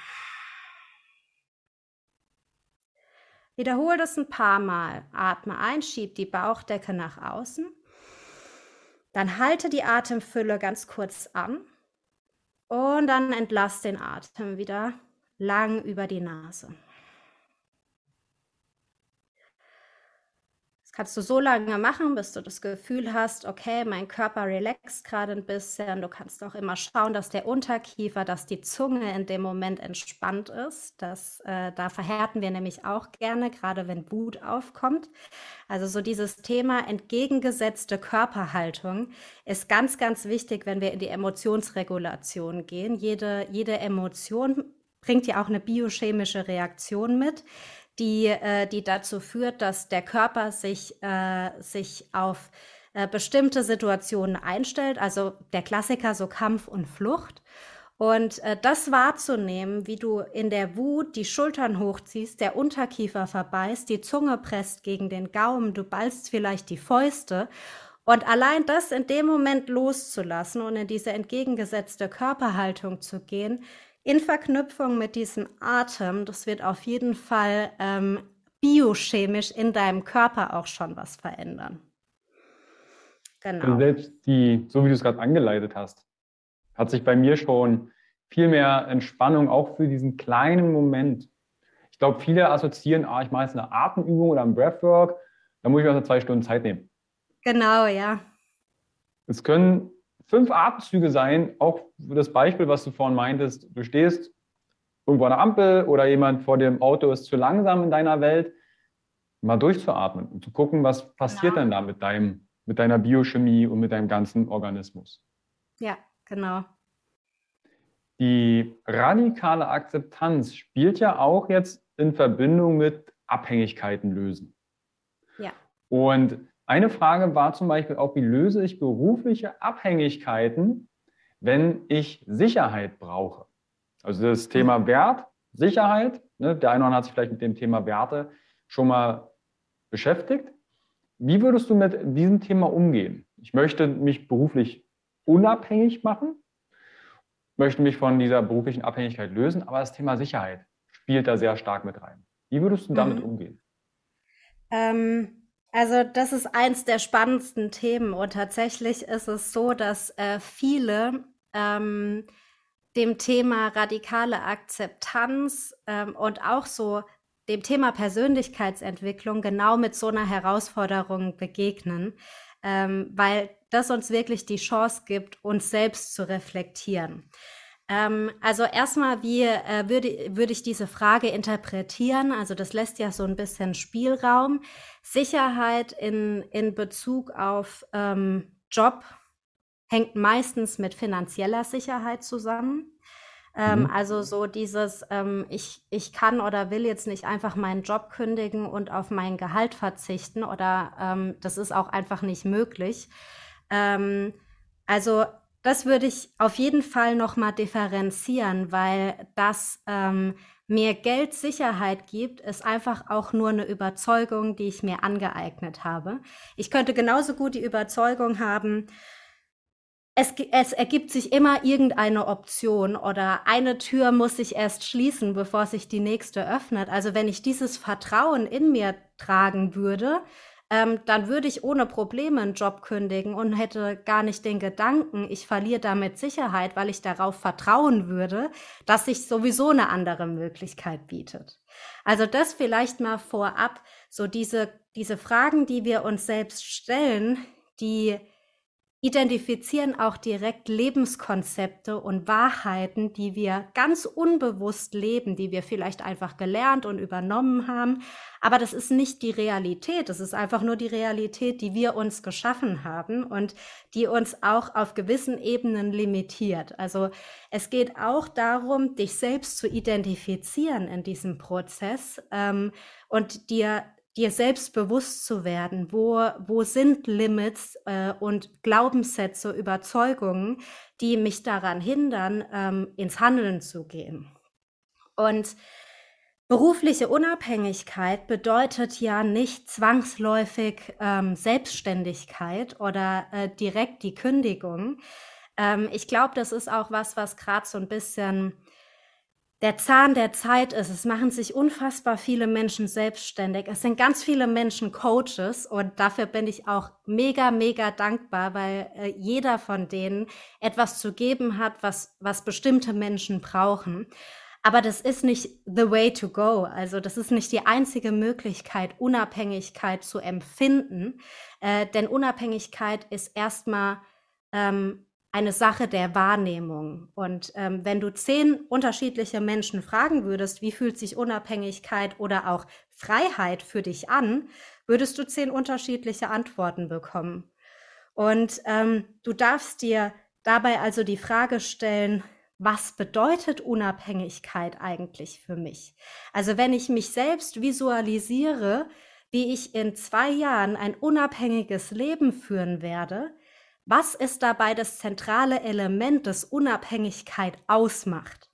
Wiederhole das ein paar Mal. Atme ein, schieb die Bauchdecke nach außen. Dann halte die Atemfülle ganz kurz an und dann entlass den Atem wieder lang über die Nase. Kannst du so lange machen, bis du das Gefühl hast, okay, mein Körper relaxt gerade ein bisschen. Du kannst auch immer schauen, dass der Unterkiefer, dass die Zunge in dem Moment entspannt ist. Das, äh, da verhärten wir nämlich auch gerne, gerade wenn Wut aufkommt. Also so dieses Thema entgegengesetzte Körperhaltung ist ganz, ganz wichtig, wenn wir in die Emotionsregulation gehen. Jede, jede Emotion bringt ja auch eine biochemische Reaktion mit die, äh, die dazu führt, dass der Körper sich, äh, sich auf äh, bestimmte Situationen einstellt. Also der Klassiker, so Kampf und Flucht. Und äh, das wahrzunehmen, wie du in der Wut die Schultern hochziehst, der Unterkiefer verbeißt, die Zunge presst gegen den Gaumen, du ballst vielleicht die Fäuste. Und allein das in dem Moment loszulassen und in diese entgegengesetzte Körperhaltung zu gehen, in Verknüpfung mit diesem Atem, das wird auf jeden Fall ähm, biochemisch in deinem Körper auch schon was verändern. Genau. Und selbst die, so wie du es gerade angeleitet hast, hat sich bei mir schon viel mehr Entspannung auch für diesen kleinen Moment. Ich glaube, viele assoziieren, ah, ich mache jetzt eine Atemübung oder ein Breathwork, da muss ich mir also zwei Stunden Zeit nehmen. Genau, ja. Es können fünf Atemzüge sein, auch für das Beispiel, was du vorhin meintest, du stehst irgendwo an der Ampel oder jemand vor dem Auto ist zu langsam in deiner Welt, mal durchzuatmen und zu gucken, was passiert genau. denn da mit deinem, mit deiner Biochemie und mit deinem ganzen Organismus. Ja, genau. Die radikale Akzeptanz spielt ja auch jetzt in Verbindung mit Abhängigkeiten lösen. Ja. Und eine Frage war zum Beispiel auch, wie löse ich berufliche Abhängigkeiten, wenn ich Sicherheit brauche? Also das Thema mhm. Wert, Sicherheit, ne, der eine oder andere hat sich vielleicht mit dem Thema Werte schon mal beschäftigt. Wie würdest du mit diesem Thema umgehen? Ich möchte mich beruflich unabhängig machen, möchte mich von dieser beruflichen Abhängigkeit lösen, aber das Thema Sicherheit spielt da sehr stark mit rein. Wie würdest du damit mhm. umgehen? Ähm also das ist eins der spannendsten Themen und tatsächlich ist es so, dass äh, viele ähm, dem Thema radikale Akzeptanz ähm, und auch so dem Thema Persönlichkeitsentwicklung genau mit so einer Herausforderung begegnen, ähm, weil das uns wirklich die Chance gibt, uns selbst zu reflektieren. Ähm, also erstmal, wie äh, würde, würde ich diese Frage interpretieren? Also das lässt ja so ein bisschen Spielraum. Sicherheit in, in Bezug auf ähm, Job hängt meistens mit finanzieller Sicherheit zusammen. Ähm, mhm. Also so dieses, ähm, ich, ich kann oder will jetzt nicht einfach meinen Job kündigen und auf mein Gehalt verzichten oder ähm, das ist auch einfach nicht möglich. Ähm, also das würde ich auf jeden Fall nochmal differenzieren, weil das ähm, mir Geldsicherheit gibt, ist einfach auch nur eine Überzeugung, die ich mir angeeignet habe. Ich könnte genauso gut die Überzeugung haben, es, es, ergibt sich immer irgendeine Option oder eine Tür muss sich erst schließen, bevor sich die nächste öffnet. Also wenn ich dieses Vertrauen in mir tragen würde, ähm, dann würde ich ohne Probleme einen Job kündigen und hätte gar nicht den Gedanken, ich verliere damit Sicherheit, weil ich darauf vertrauen würde, dass sich sowieso eine andere Möglichkeit bietet. Also das vielleicht mal vorab, so diese, diese Fragen, die wir uns selbst stellen, die identifizieren auch direkt Lebenskonzepte und Wahrheiten, die wir ganz unbewusst leben, die wir vielleicht einfach gelernt und übernommen haben. Aber das ist nicht die Realität. Das ist einfach nur die Realität, die wir uns geschaffen haben und die uns auch auf gewissen Ebenen limitiert. Also es geht auch darum, dich selbst zu identifizieren in diesem Prozess ähm, und dir dir selbst bewusst zu werden, wo, wo sind Limits äh, und Glaubenssätze, Überzeugungen, die mich daran hindern, ähm, ins Handeln zu gehen. Und berufliche Unabhängigkeit bedeutet ja nicht zwangsläufig ähm, Selbstständigkeit oder äh, direkt die Kündigung. Ähm, ich glaube, das ist auch was, was gerade so ein bisschen der Zahn der Zeit ist. Es machen sich unfassbar viele Menschen selbstständig. Es sind ganz viele Menschen Coaches und dafür bin ich auch mega, mega dankbar, weil äh, jeder von denen etwas zu geben hat, was, was bestimmte Menschen brauchen. Aber das ist nicht the way to go. Also das ist nicht die einzige Möglichkeit, Unabhängigkeit zu empfinden. Äh, denn Unabhängigkeit ist erstmal ähm, eine Sache der Wahrnehmung. Und ähm, wenn du zehn unterschiedliche Menschen fragen würdest, wie fühlt sich Unabhängigkeit oder auch Freiheit für dich an, würdest du zehn unterschiedliche Antworten bekommen. Und ähm, du darfst dir dabei also die Frage stellen, was bedeutet Unabhängigkeit eigentlich für mich? Also wenn ich mich selbst visualisiere, wie ich in zwei Jahren ein unabhängiges Leben führen werde, was ist dabei das zentrale Element, das Unabhängigkeit ausmacht?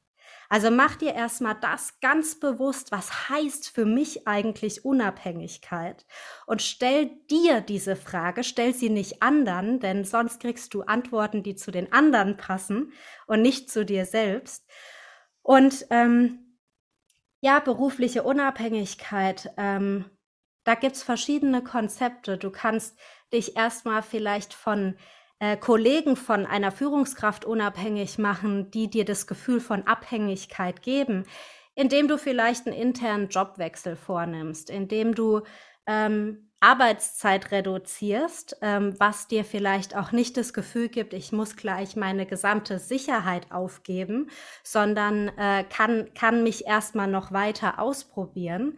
Also mach dir erstmal das ganz bewusst, was heißt für mich eigentlich Unabhängigkeit und stell dir diese Frage, stell sie nicht anderen, denn sonst kriegst du Antworten, die zu den anderen passen und nicht zu dir selbst. Und ähm, ja, berufliche Unabhängigkeit, ähm, da gibt's verschiedene Konzepte. Du kannst dich erstmal vielleicht von äh, Kollegen von einer Führungskraft unabhängig machen, die dir das Gefühl von Abhängigkeit geben, indem du vielleicht einen internen Jobwechsel vornimmst, indem du ähm, Arbeitszeit reduzierst, ähm, was dir vielleicht auch nicht das Gefühl gibt, ich muss gleich meine gesamte Sicherheit aufgeben, sondern äh, kann, kann mich erstmal noch weiter ausprobieren.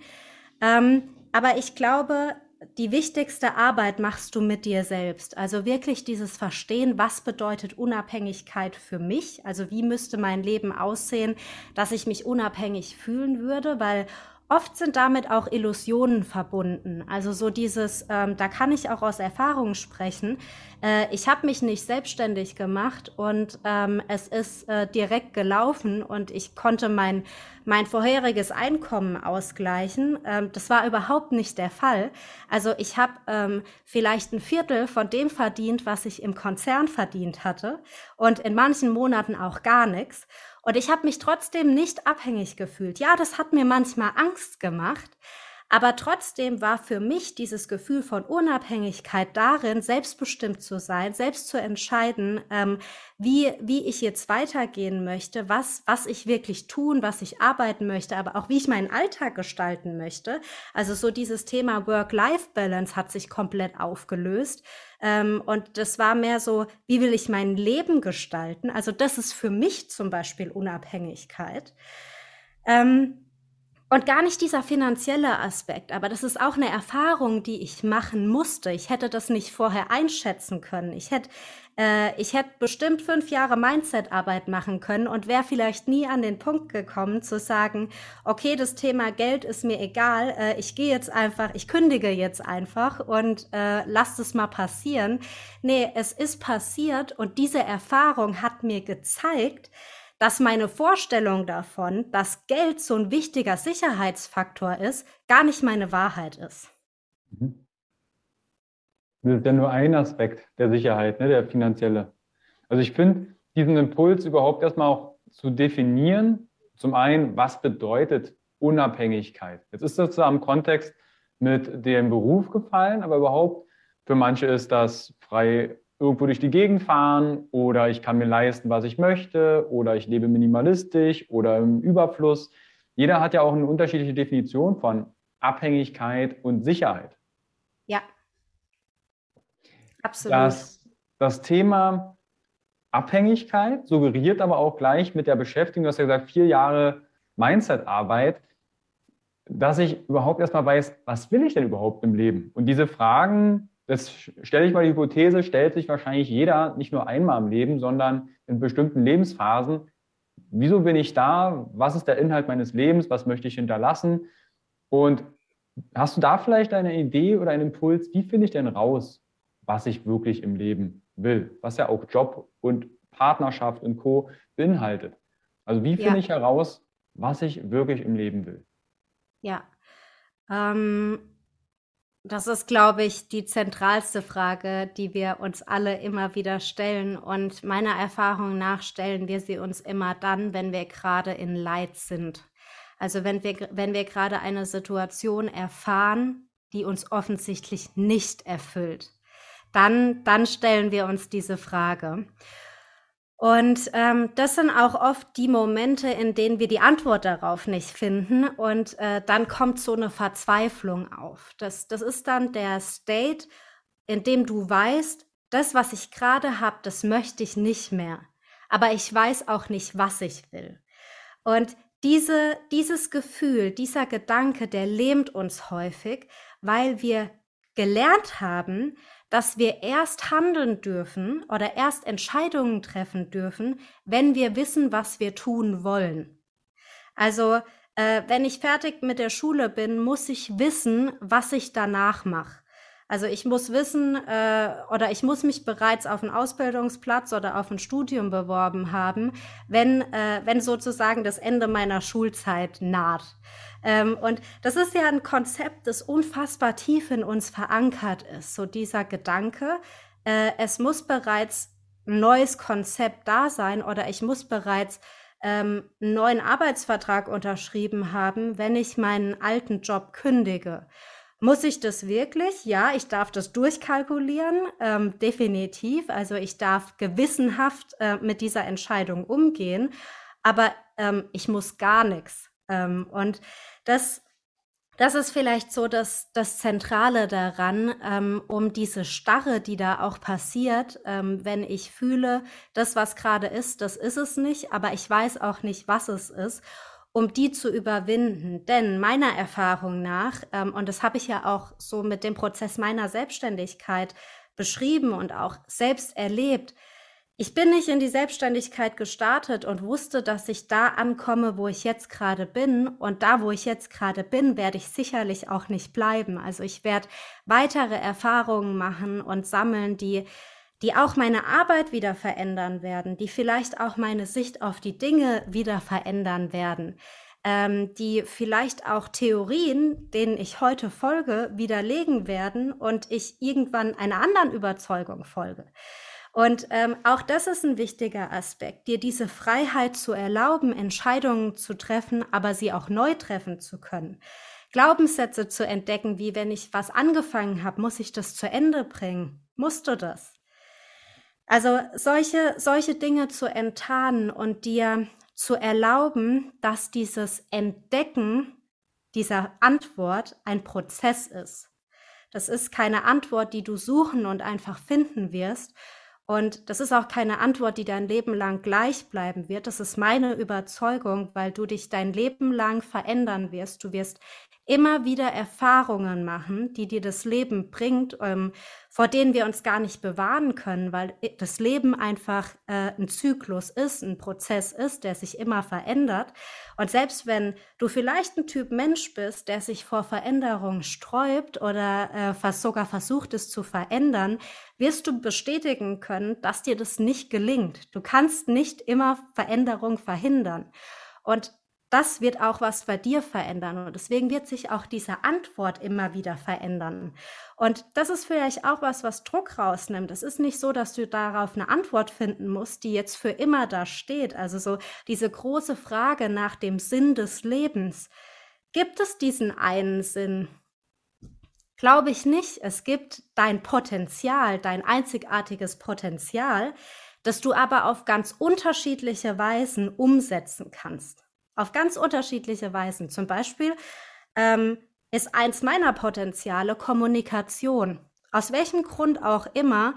Ähm, aber ich glaube, die wichtigste Arbeit machst du mit dir selbst. Also wirklich dieses Verstehen, was bedeutet Unabhängigkeit für mich? Also wie müsste mein Leben aussehen, dass ich mich unabhängig fühlen würde? Weil Oft sind damit auch Illusionen verbunden. Also so dieses, ähm, da kann ich auch aus Erfahrung sprechen. Äh, ich habe mich nicht selbstständig gemacht und ähm, es ist äh, direkt gelaufen und ich konnte mein, mein vorheriges Einkommen ausgleichen. Ähm, das war überhaupt nicht der Fall. Also ich habe ähm, vielleicht ein Viertel von dem verdient, was ich im Konzern verdient hatte und in manchen Monaten auch gar nichts. Und ich habe mich trotzdem nicht abhängig gefühlt. Ja, das hat mir manchmal Angst gemacht, aber trotzdem war für mich dieses Gefühl von Unabhängigkeit darin, selbstbestimmt zu sein, selbst zu entscheiden, ähm, wie, wie ich jetzt weitergehen möchte, was, was ich wirklich tun, was ich arbeiten möchte, aber auch wie ich meinen Alltag gestalten möchte. Also so dieses Thema Work-Life-Balance hat sich komplett aufgelöst. Ähm, und das war mehr so, wie will ich mein Leben gestalten? Also das ist für mich zum Beispiel Unabhängigkeit. Ähm, und gar nicht dieser finanzielle Aspekt, aber das ist auch eine Erfahrung, die ich machen musste. Ich hätte das nicht vorher einschätzen können. Ich hätte, äh, ich hätte bestimmt fünf Jahre Mindset-Arbeit machen können und wäre vielleicht nie an den Punkt gekommen zu sagen, okay, das Thema Geld ist mir egal, äh, ich gehe jetzt einfach, ich kündige jetzt einfach und äh, lass es mal passieren. Nee, es ist passiert und diese Erfahrung hat mir gezeigt, dass meine Vorstellung davon, dass Geld so ein wichtiger Sicherheitsfaktor ist, gar nicht meine Wahrheit ist. Mhm. Das ist ja nur ein Aspekt der Sicherheit, ne, der finanzielle. Also ich finde, diesen Impuls überhaupt erstmal auch zu definieren, zum einen, was bedeutet Unabhängigkeit? Jetzt ist das zwar im Kontext mit dem Beruf gefallen, aber überhaupt für manche ist das frei irgendwo durch die Gegend fahren oder ich kann mir leisten, was ich möchte oder ich lebe minimalistisch oder im Überfluss. Jeder hat ja auch eine unterschiedliche Definition von Abhängigkeit und Sicherheit. Ja, absolut. Das, das Thema Abhängigkeit suggeriert aber auch gleich mit der Beschäftigung, du hast ja gesagt, vier Jahre Mindset-Arbeit, dass ich überhaupt erstmal weiß, was will ich denn überhaupt im Leben? Und diese Fragen, das stelle ich mal die Hypothese, stellt sich wahrscheinlich jeder nicht nur einmal im Leben, sondern in bestimmten Lebensphasen. Wieso bin ich da? Was ist der Inhalt meines Lebens? Was möchte ich hinterlassen? Und hast du da vielleicht eine Idee oder einen Impuls? Wie finde ich denn raus, was ich wirklich im Leben will? Was ja auch Job und Partnerschaft und Co. beinhaltet. Also wie finde ja. ich heraus, was ich wirklich im Leben will? Ja, ähm, das ist, glaube ich, die zentralste Frage, die wir uns alle immer wieder stellen. Und meiner Erfahrung nach stellen wir sie uns immer dann, wenn wir gerade in Leid sind. Also wenn wir, wenn wir gerade eine Situation erfahren, die uns offensichtlich nicht erfüllt, dann, dann stellen wir uns diese Frage. Und ähm, das sind auch oft die Momente, in denen wir die Antwort darauf nicht finden. Und äh, dann kommt so eine Verzweiflung auf. Das, das ist dann der State, in dem du weißt, das, was ich gerade habe, das möchte ich nicht mehr. Aber ich weiß auch nicht, was ich will. Und diese, dieses Gefühl, dieser Gedanke, der lähmt uns häufig, weil wir gelernt haben, dass wir erst handeln dürfen oder erst Entscheidungen treffen dürfen, wenn wir wissen, was wir tun wollen. Also, äh, wenn ich fertig mit der Schule bin, muss ich wissen, was ich danach mache. Also ich muss wissen äh, oder ich muss mich bereits auf einen Ausbildungsplatz oder auf ein Studium beworben haben, wenn, äh, wenn sozusagen das Ende meiner Schulzeit naht. Ähm, und das ist ja ein Konzept, das unfassbar tief in uns verankert ist. So dieser Gedanke, äh, es muss bereits ein neues Konzept da sein oder ich muss bereits ähm, einen neuen Arbeitsvertrag unterschrieben haben, wenn ich meinen alten Job kündige. Muss ich das wirklich? Ja, ich darf das durchkalkulieren, ähm, definitiv. Also ich darf gewissenhaft äh, mit dieser Entscheidung umgehen, aber ähm, ich muss gar nichts. Ähm, und das, das ist vielleicht so das, das Zentrale daran, ähm, um diese Starre, die da auch passiert, ähm, wenn ich fühle, das, was gerade ist, das ist es nicht, aber ich weiß auch nicht, was es ist um die zu überwinden. Denn meiner Erfahrung nach, ähm, und das habe ich ja auch so mit dem Prozess meiner Selbstständigkeit beschrieben und auch selbst erlebt, ich bin nicht in die Selbstständigkeit gestartet und wusste, dass ich da ankomme, wo ich jetzt gerade bin. Und da, wo ich jetzt gerade bin, werde ich sicherlich auch nicht bleiben. Also ich werde weitere Erfahrungen machen und sammeln, die die auch meine Arbeit wieder verändern werden, die vielleicht auch meine Sicht auf die Dinge wieder verändern werden, ähm, die vielleicht auch Theorien, denen ich heute folge, widerlegen werden und ich irgendwann einer anderen Überzeugung folge. Und ähm, auch das ist ein wichtiger Aspekt, dir diese Freiheit zu erlauben, Entscheidungen zu treffen, aber sie auch neu treffen zu können. Glaubenssätze zu entdecken, wie wenn ich was angefangen habe, muss ich das zu Ende bringen? Musst du das? Also solche, solche Dinge zu enttarnen und dir zu erlauben, dass dieses Entdecken dieser Antwort ein Prozess ist. Das ist keine Antwort, die du suchen und einfach finden wirst. Und das ist auch keine Antwort, die dein Leben lang gleich bleiben wird. Das ist meine Überzeugung, weil du dich dein Leben lang verändern wirst. Du wirst immer wieder Erfahrungen machen, die dir das Leben bringt, ähm, vor denen wir uns gar nicht bewahren können, weil das Leben einfach äh, ein Zyklus ist, ein Prozess ist, der sich immer verändert. Und selbst wenn du vielleicht ein Typ Mensch bist, der sich vor Veränderung sträubt oder äh, sogar versucht es zu verändern, wirst du bestätigen können, dass dir das nicht gelingt. Du kannst nicht immer Veränderung verhindern. Und das wird auch was bei dir verändern. Und deswegen wird sich auch diese Antwort immer wieder verändern. Und das ist vielleicht auch was, was Druck rausnimmt. Es ist nicht so, dass du darauf eine Antwort finden musst, die jetzt für immer da steht. Also so diese große Frage nach dem Sinn des Lebens. Gibt es diesen einen Sinn? Glaube ich nicht. Es gibt dein Potenzial, dein einzigartiges Potenzial, das du aber auf ganz unterschiedliche Weisen umsetzen kannst. Auf ganz unterschiedliche Weisen. Zum Beispiel ähm, ist eins meiner Potenziale Kommunikation. Aus welchem Grund auch immer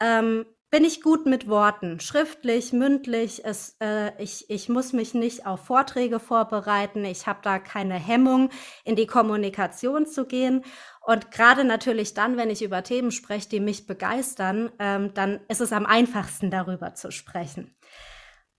ähm, bin ich gut mit Worten, schriftlich, mündlich. Es, äh, ich, ich muss mich nicht auf Vorträge vorbereiten. Ich habe da keine Hemmung, in die Kommunikation zu gehen. Und gerade natürlich dann, wenn ich über Themen spreche, die mich begeistern, ähm, dann ist es am einfachsten, darüber zu sprechen.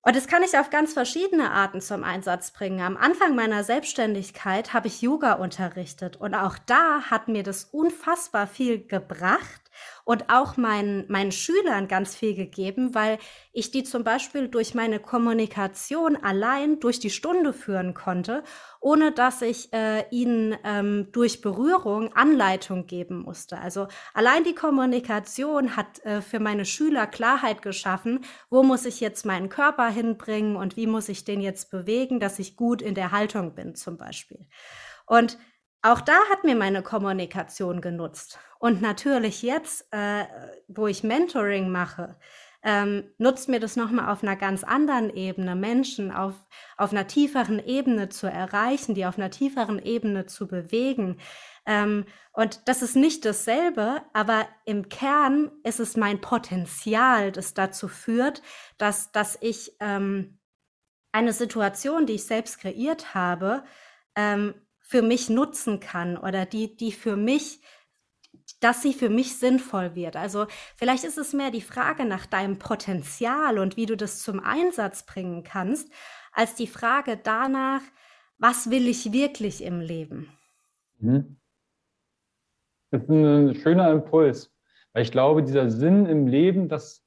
Und das kann ich auf ganz verschiedene Arten zum Einsatz bringen. Am Anfang meiner Selbstständigkeit habe ich Yoga unterrichtet und auch da hat mir das unfassbar viel gebracht und auch meinen, meinen Schülern ganz viel gegeben, weil ich die zum Beispiel durch meine Kommunikation allein durch die Stunde führen konnte, ohne dass ich äh, ihnen ähm, durch Berührung Anleitung geben musste. Also allein die Kommunikation hat äh, für meine Schüler Klarheit geschaffen, wo muss ich jetzt meinen Körper hinbringen und wie muss ich den jetzt bewegen, dass ich gut in der Haltung bin zum Beispiel. Und auch da hat mir meine Kommunikation genutzt. Und natürlich jetzt, äh, wo ich Mentoring mache, ähm, nutzt mir das nochmal auf einer ganz anderen Ebene, Menschen auf, auf einer tieferen Ebene zu erreichen, die auf einer tieferen Ebene zu bewegen. Ähm, und das ist nicht dasselbe, aber im Kern ist es mein Potenzial, das dazu führt, dass, dass ich ähm, eine Situation, die ich selbst kreiert habe, ähm, für mich nutzen kann oder die, die für mich dass sie für mich sinnvoll wird. Also vielleicht ist es mehr die Frage nach deinem Potenzial und wie du das zum Einsatz bringen kannst, als die Frage danach, was will ich wirklich im Leben? Mhm. Das ist ein schöner Impuls, weil ich glaube, dieser Sinn im Leben, das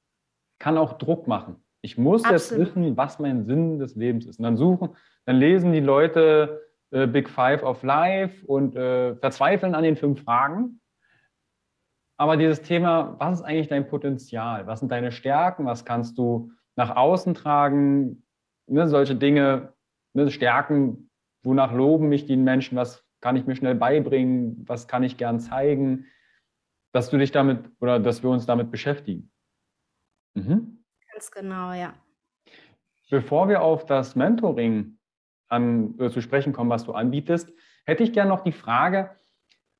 kann auch Druck machen. Ich muss Absolut. jetzt wissen, was mein Sinn des Lebens ist. Und dann suchen, dann lesen die Leute äh, Big Five of Life und äh, verzweifeln an den fünf Fragen aber dieses Thema, was ist eigentlich dein Potenzial? Was sind deine Stärken? Was kannst du nach außen tragen? Ne, solche Dinge, ne, Stärken, wonach loben mich die Menschen? Was kann ich mir schnell beibringen? Was kann ich gern zeigen? Dass du dich damit oder dass wir uns damit beschäftigen. Mhm. Ganz genau, ja. Bevor wir auf das Mentoring an, äh, zu sprechen kommen, was du anbietest, hätte ich gerne noch die Frage,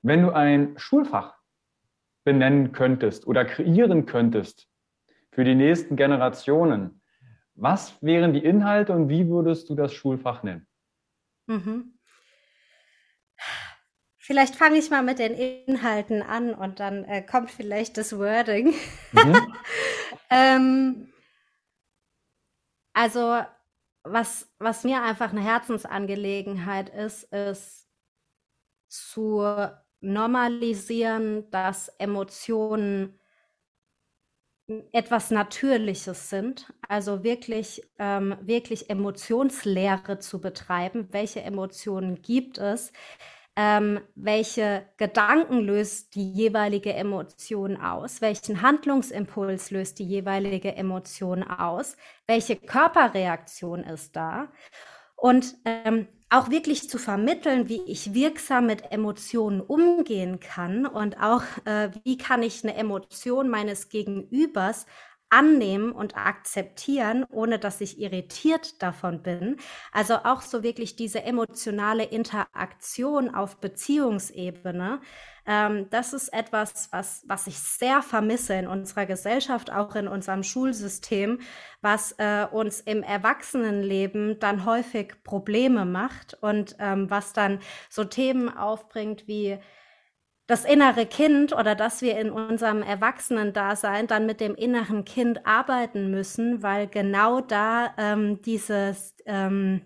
wenn du ein Schulfach benennen könntest oder kreieren könntest für die nächsten Generationen, was wären die Inhalte und wie würdest du das Schulfach nennen? Mhm. Vielleicht fange ich mal mit den Inhalten an und dann äh, kommt vielleicht das Wording. Mhm. ähm, also was, was mir einfach eine Herzensangelegenheit ist, ist zu normalisieren, dass Emotionen etwas Natürliches sind, also wirklich, ähm, wirklich Emotionslehre zu betreiben. Welche Emotionen gibt es? Ähm, welche Gedanken löst die jeweilige Emotion aus? Welchen Handlungsimpuls löst die jeweilige Emotion aus? Welche Körperreaktion ist da? Und ähm, auch wirklich zu vermitteln, wie ich wirksam mit Emotionen umgehen kann und auch, äh, wie kann ich eine Emotion meines Gegenübers annehmen und akzeptieren, ohne dass ich irritiert davon bin. Also auch so wirklich diese emotionale Interaktion auf Beziehungsebene. Ähm, das ist etwas, was, was ich sehr vermisse in unserer Gesellschaft, auch in unserem Schulsystem, was äh, uns im Erwachsenenleben dann häufig Probleme macht und ähm, was dann so Themen aufbringt wie das innere Kind oder dass wir in unserem Erwachsenen-Dasein dann mit dem inneren Kind arbeiten müssen, weil genau da ähm, dieses, ähm,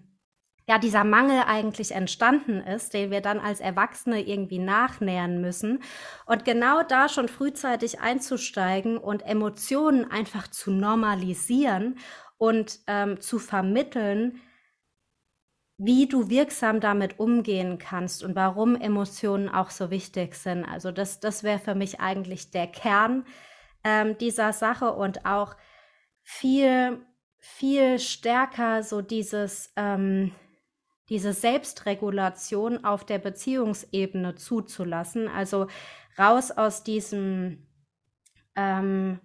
ja, dieser Mangel eigentlich entstanden ist, den wir dann als Erwachsene irgendwie nachnähern müssen. Und genau da schon frühzeitig einzusteigen und Emotionen einfach zu normalisieren und ähm, zu vermitteln, wie du wirksam damit umgehen kannst und warum Emotionen auch so wichtig sind. Also das, das wäre für mich eigentlich der Kern ähm, dieser Sache und auch viel, viel stärker so dieses, ähm, diese Selbstregulation auf der Beziehungsebene zuzulassen. Also raus aus diesem ähm,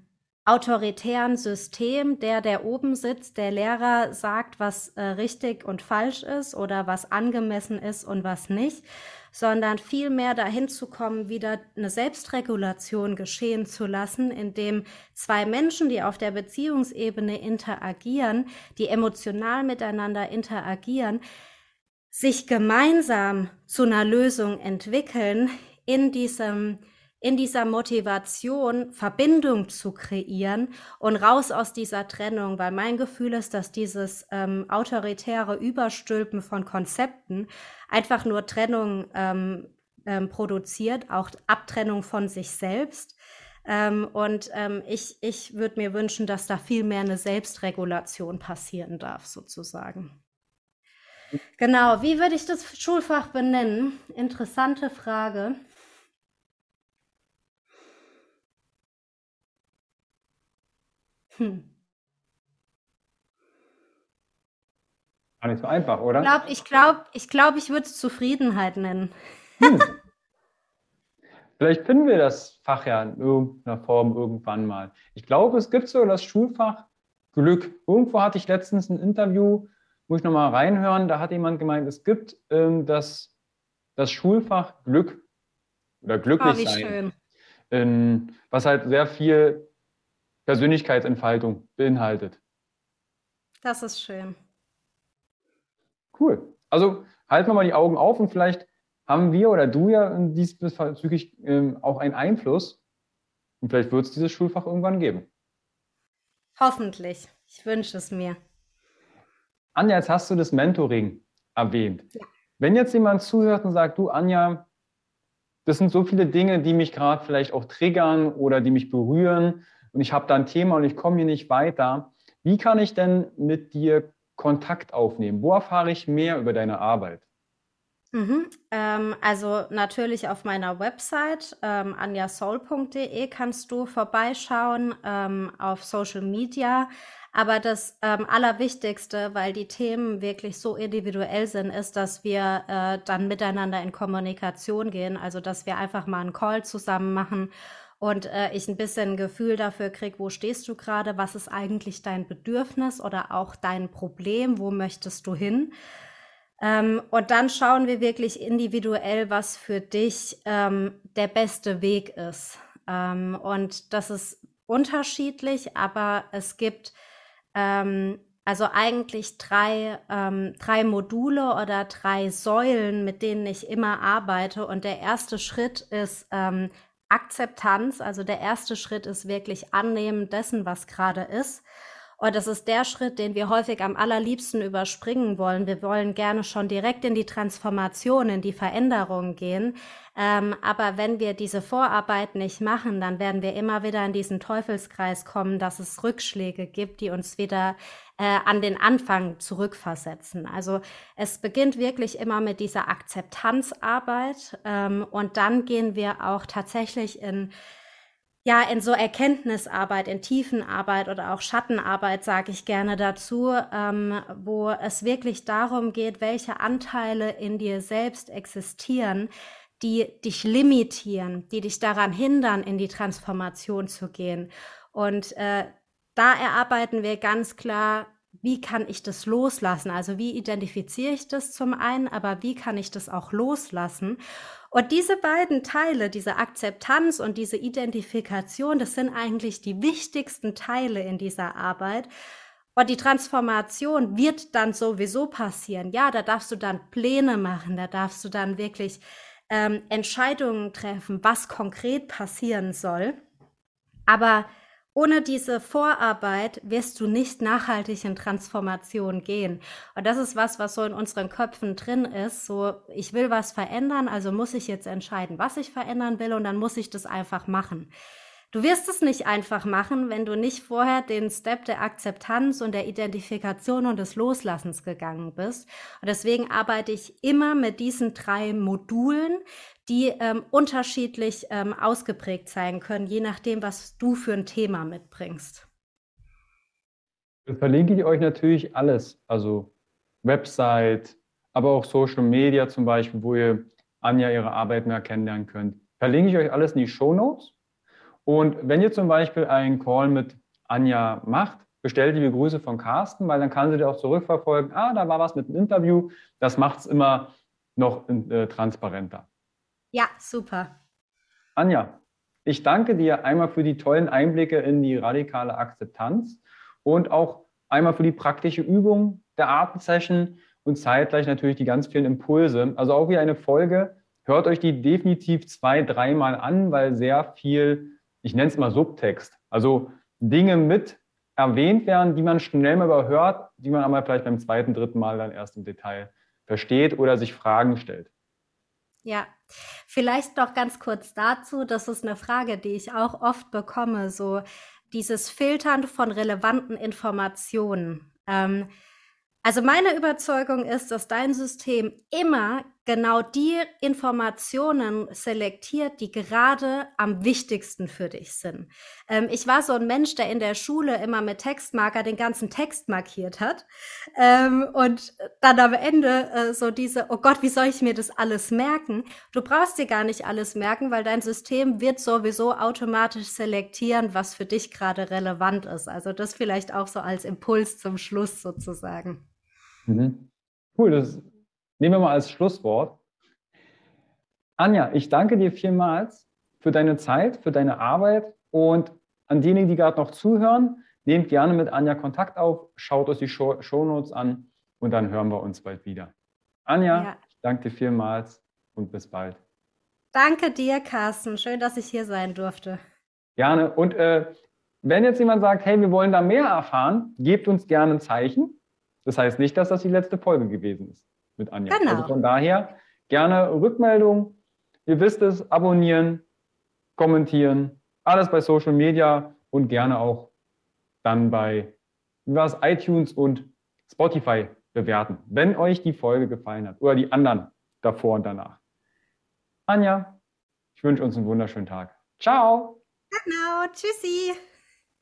autoritären System, der, der oben sitzt, der Lehrer sagt, was äh, richtig und falsch ist oder was angemessen ist und was nicht, sondern vielmehr dahin zu kommen, wieder eine Selbstregulation geschehen zu lassen, indem zwei Menschen, die auf der Beziehungsebene interagieren, die emotional miteinander interagieren, sich gemeinsam zu einer Lösung entwickeln, in diesem in dieser Motivation Verbindung zu kreieren und raus aus dieser Trennung, weil mein Gefühl ist, dass dieses ähm, autoritäre Überstülpen von Konzepten einfach nur Trennung ähm, ähm, produziert, auch Abtrennung von sich selbst. Ähm, und ähm, ich, ich würde mir wünschen, dass da viel mehr eine Selbstregulation passieren darf, sozusagen. Genau, wie würde ich das Schulfach benennen? Interessante Frage. Hm. Gar nicht so einfach, oder? Ich glaube, ich, glaub, ich, würde es Zufriedenheit nennen. Hm. Vielleicht finden wir das Fach ja in irgendeiner Form irgendwann mal. Ich glaube, es gibt so das Schulfach Glück. Irgendwo hatte ich letztens ein Interview, wo ich nochmal reinhören, da hat jemand gemeint, es gibt ähm, das, das Schulfach Glück oder glücklich oh, sein. Ähm, was halt sehr viel Persönlichkeitsentfaltung beinhaltet. Das ist schön. Cool. Also halten wir mal die Augen auf und vielleicht haben wir oder du ja diesbezüglich ähm, auch einen Einfluss. Und vielleicht wird es dieses Schulfach irgendwann geben. Hoffentlich. Ich wünsche es mir. Anja, jetzt hast du das Mentoring erwähnt. Ja. Wenn jetzt jemand zuhört und sagt, du Anja, das sind so viele Dinge, die mich gerade vielleicht auch triggern oder die mich berühren und ich habe da ein Thema und ich komme hier nicht weiter. Wie kann ich denn mit dir Kontakt aufnehmen? Wo erfahre ich mehr über deine Arbeit? Mhm, ähm, also natürlich auf meiner Website ähm, anjasoul.de kannst du vorbeischauen, ähm, auf Social Media. Aber das ähm, Allerwichtigste, weil die Themen wirklich so individuell sind, ist, dass wir äh, dann miteinander in Kommunikation gehen. Also dass wir einfach mal einen Call zusammen machen und äh, ich ein bisschen ein Gefühl dafür kriege, wo stehst du gerade, was ist eigentlich dein Bedürfnis oder auch dein Problem, wo möchtest du hin? Ähm, und dann schauen wir wirklich individuell, was für dich ähm, der beste Weg ist. Ähm, und das ist unterschiedlich, aber es gibt ähm, also eigentlich drei, ähm, drei Module oder drei Säulen, mit denen ich immer arbeite. Und der erste Schritt ist ähm, Akzeptanz. Also der erste Schritt ist wirklich Annehmen dessen, was gerade ist. Und das ist der Schritt, den wir häufig am allerliebsten überspringen wollen. Wir wollen gerne schon direkt in die Transformation, in die Veränderung gehen. Ähm, aber wenn wir diese Vorarbeit nicht machen, dann werden wir immer wieder in diesen Teufelskreis kommen, dass es Rückschläge gibt, die uns wieder äh, an den Anfang zurückversetzen. Also es beginnt wirklich immer mit dieser Akzeptanzarbeit ähm, und dann gehen wir auch tatsächlich in ja, in so Erkenntnisarbeit, in Tiefenarbeit oder auch Schattenarbeit, sage ich gerne dazu, ähm, wo es wirklich darum geht, welche Anteile in dir selbst existieren, die dich limitieren, die dich daran hindern, in die Transformation zu gehen. Und äh, da erarbeiten wir ganz klar, wie kann ich das loslassen? Also wie identifiziere ich das zum einen, aber wie kann ich das auch loslassen? Und diese beiden Teile, diese Akzeptanz und diese Identifikation, das sind eigentlich die wichtigsten Teile in dieser Arbeit. Und die Transformation wird dann sowieso passieren. Ja, da darfst du dann Pläne machen, da darfst du dann wirklich ähm, Entscheidungen treffen, was konkret passieren soll. Aber ohne diese Vorarbeit wirst du nicht nachhaltig in Transformation gehen. Und das ist was, was so in unseren Köpfen drin ist. So, ich will was verändern, also muss ich jetzt entscheiden, was ich verändern will und dann muss ich das einfach machen. Du wirst es nicht einfach machen, wenn du nicht vorher den Step der Akzeptanz und der Identifikation und des Loslassens gegangen bist. Und deswegen arbeite ich immer mit diesen drei Modulen, die ähm, unterschiedlich ähm, ausgeprägt sein können, je nachdem, was du für ein Thema mitbringst. Das verlinke ich euch natürlich alles, also Website, aber auch Social Media zum Beispiel, wo ihr Anja ihre Arbeit mehr kennenlernen könnt. Verlinke ich euch alles in die Show Notes. Und wenn ihr zum Beispiel einen Call mit Anja macht, bestellt liebe Grüße von Carsten, weil dann kann sie dir auch zurückverfolgen, ah, da war was mit dem Interview. Das macht es immer noch äh, transparenter. Ja, super. Anja, ich danke dir einmal für die tollen Einblicke in die radikale Akzeptanz und auch einmal für die praktische Übung der Atemsession und zeitgleich natürlich die ganz vielen Impulse. Also auch wie eine Folge. Hört euch die definitiv zwei, dreimal an, weil sehr viel, ich nenne es mal Subtext, also Dinge mit erwähnt werden, die man schnell mal überhört, die man aber vielleicht beim zweiten, dritten Mal dann erst im Detail versteht oder sich Fragen stellt. Ja, vielleicht noch ganz kurz dazu, das ist eine Frage, die ich auch oft bekomme, so dieses Filtern von relevanten Informationen. Ähm, also meine Überzeugung ist, dass dein System immer genau die Informationen selektiert, die gerade am wichtigsten für dich sind. Ähm, ich war so ein Mensch, der in der Schule immer mit Textmarker den ganzen Text markiert hat ähm, und dann am Ende äh, so diese, oh Gott, wie soll ich mir das alles merken? Du brauchst dir gar nicht alles merken, weil dein System wird sowieso automatisch selektieren, was für dich gerade relevant ist. Also das vielleicht auch so als Impuls zum Schluss sozusagen. Mhm. Cool, das nehmen wir mal als Schlusswort. Anja, ich danke dir vielmals für deine Zeit, für deine Arbeit und an diejenigen, die gerade noch zuhören, nehmt gerne mit Anja Kontakt auf, schaut euch die Show Shownotes an und dann hören wir uns bald wieder. Anja, ja. ich danke dir vielmals und bis bald. Danke dir, Carsten. Schön, dass ich hier sein durfte. Gerne. Und äh, wenn jetzt jemand sagt, hey, wir wollen da mehr erfahren, gebt uns gerne ein Zeichen. Das heißt nicht, dass das die letzte Folge gewesen ist mit Anja. Genau. Also von daher gerne Rückmeldung. Ihr wisst es, abonnieren, kommentieren, alles bei Social Media und gerne auch dann bei es, iTunes und Spotify bewerten, wenn euch die Folge gefallen hat oder die anderen davor und danach. Anja, ich wünsche uns einen wunderschönen Tag. Ciao. Genau, tschüssi.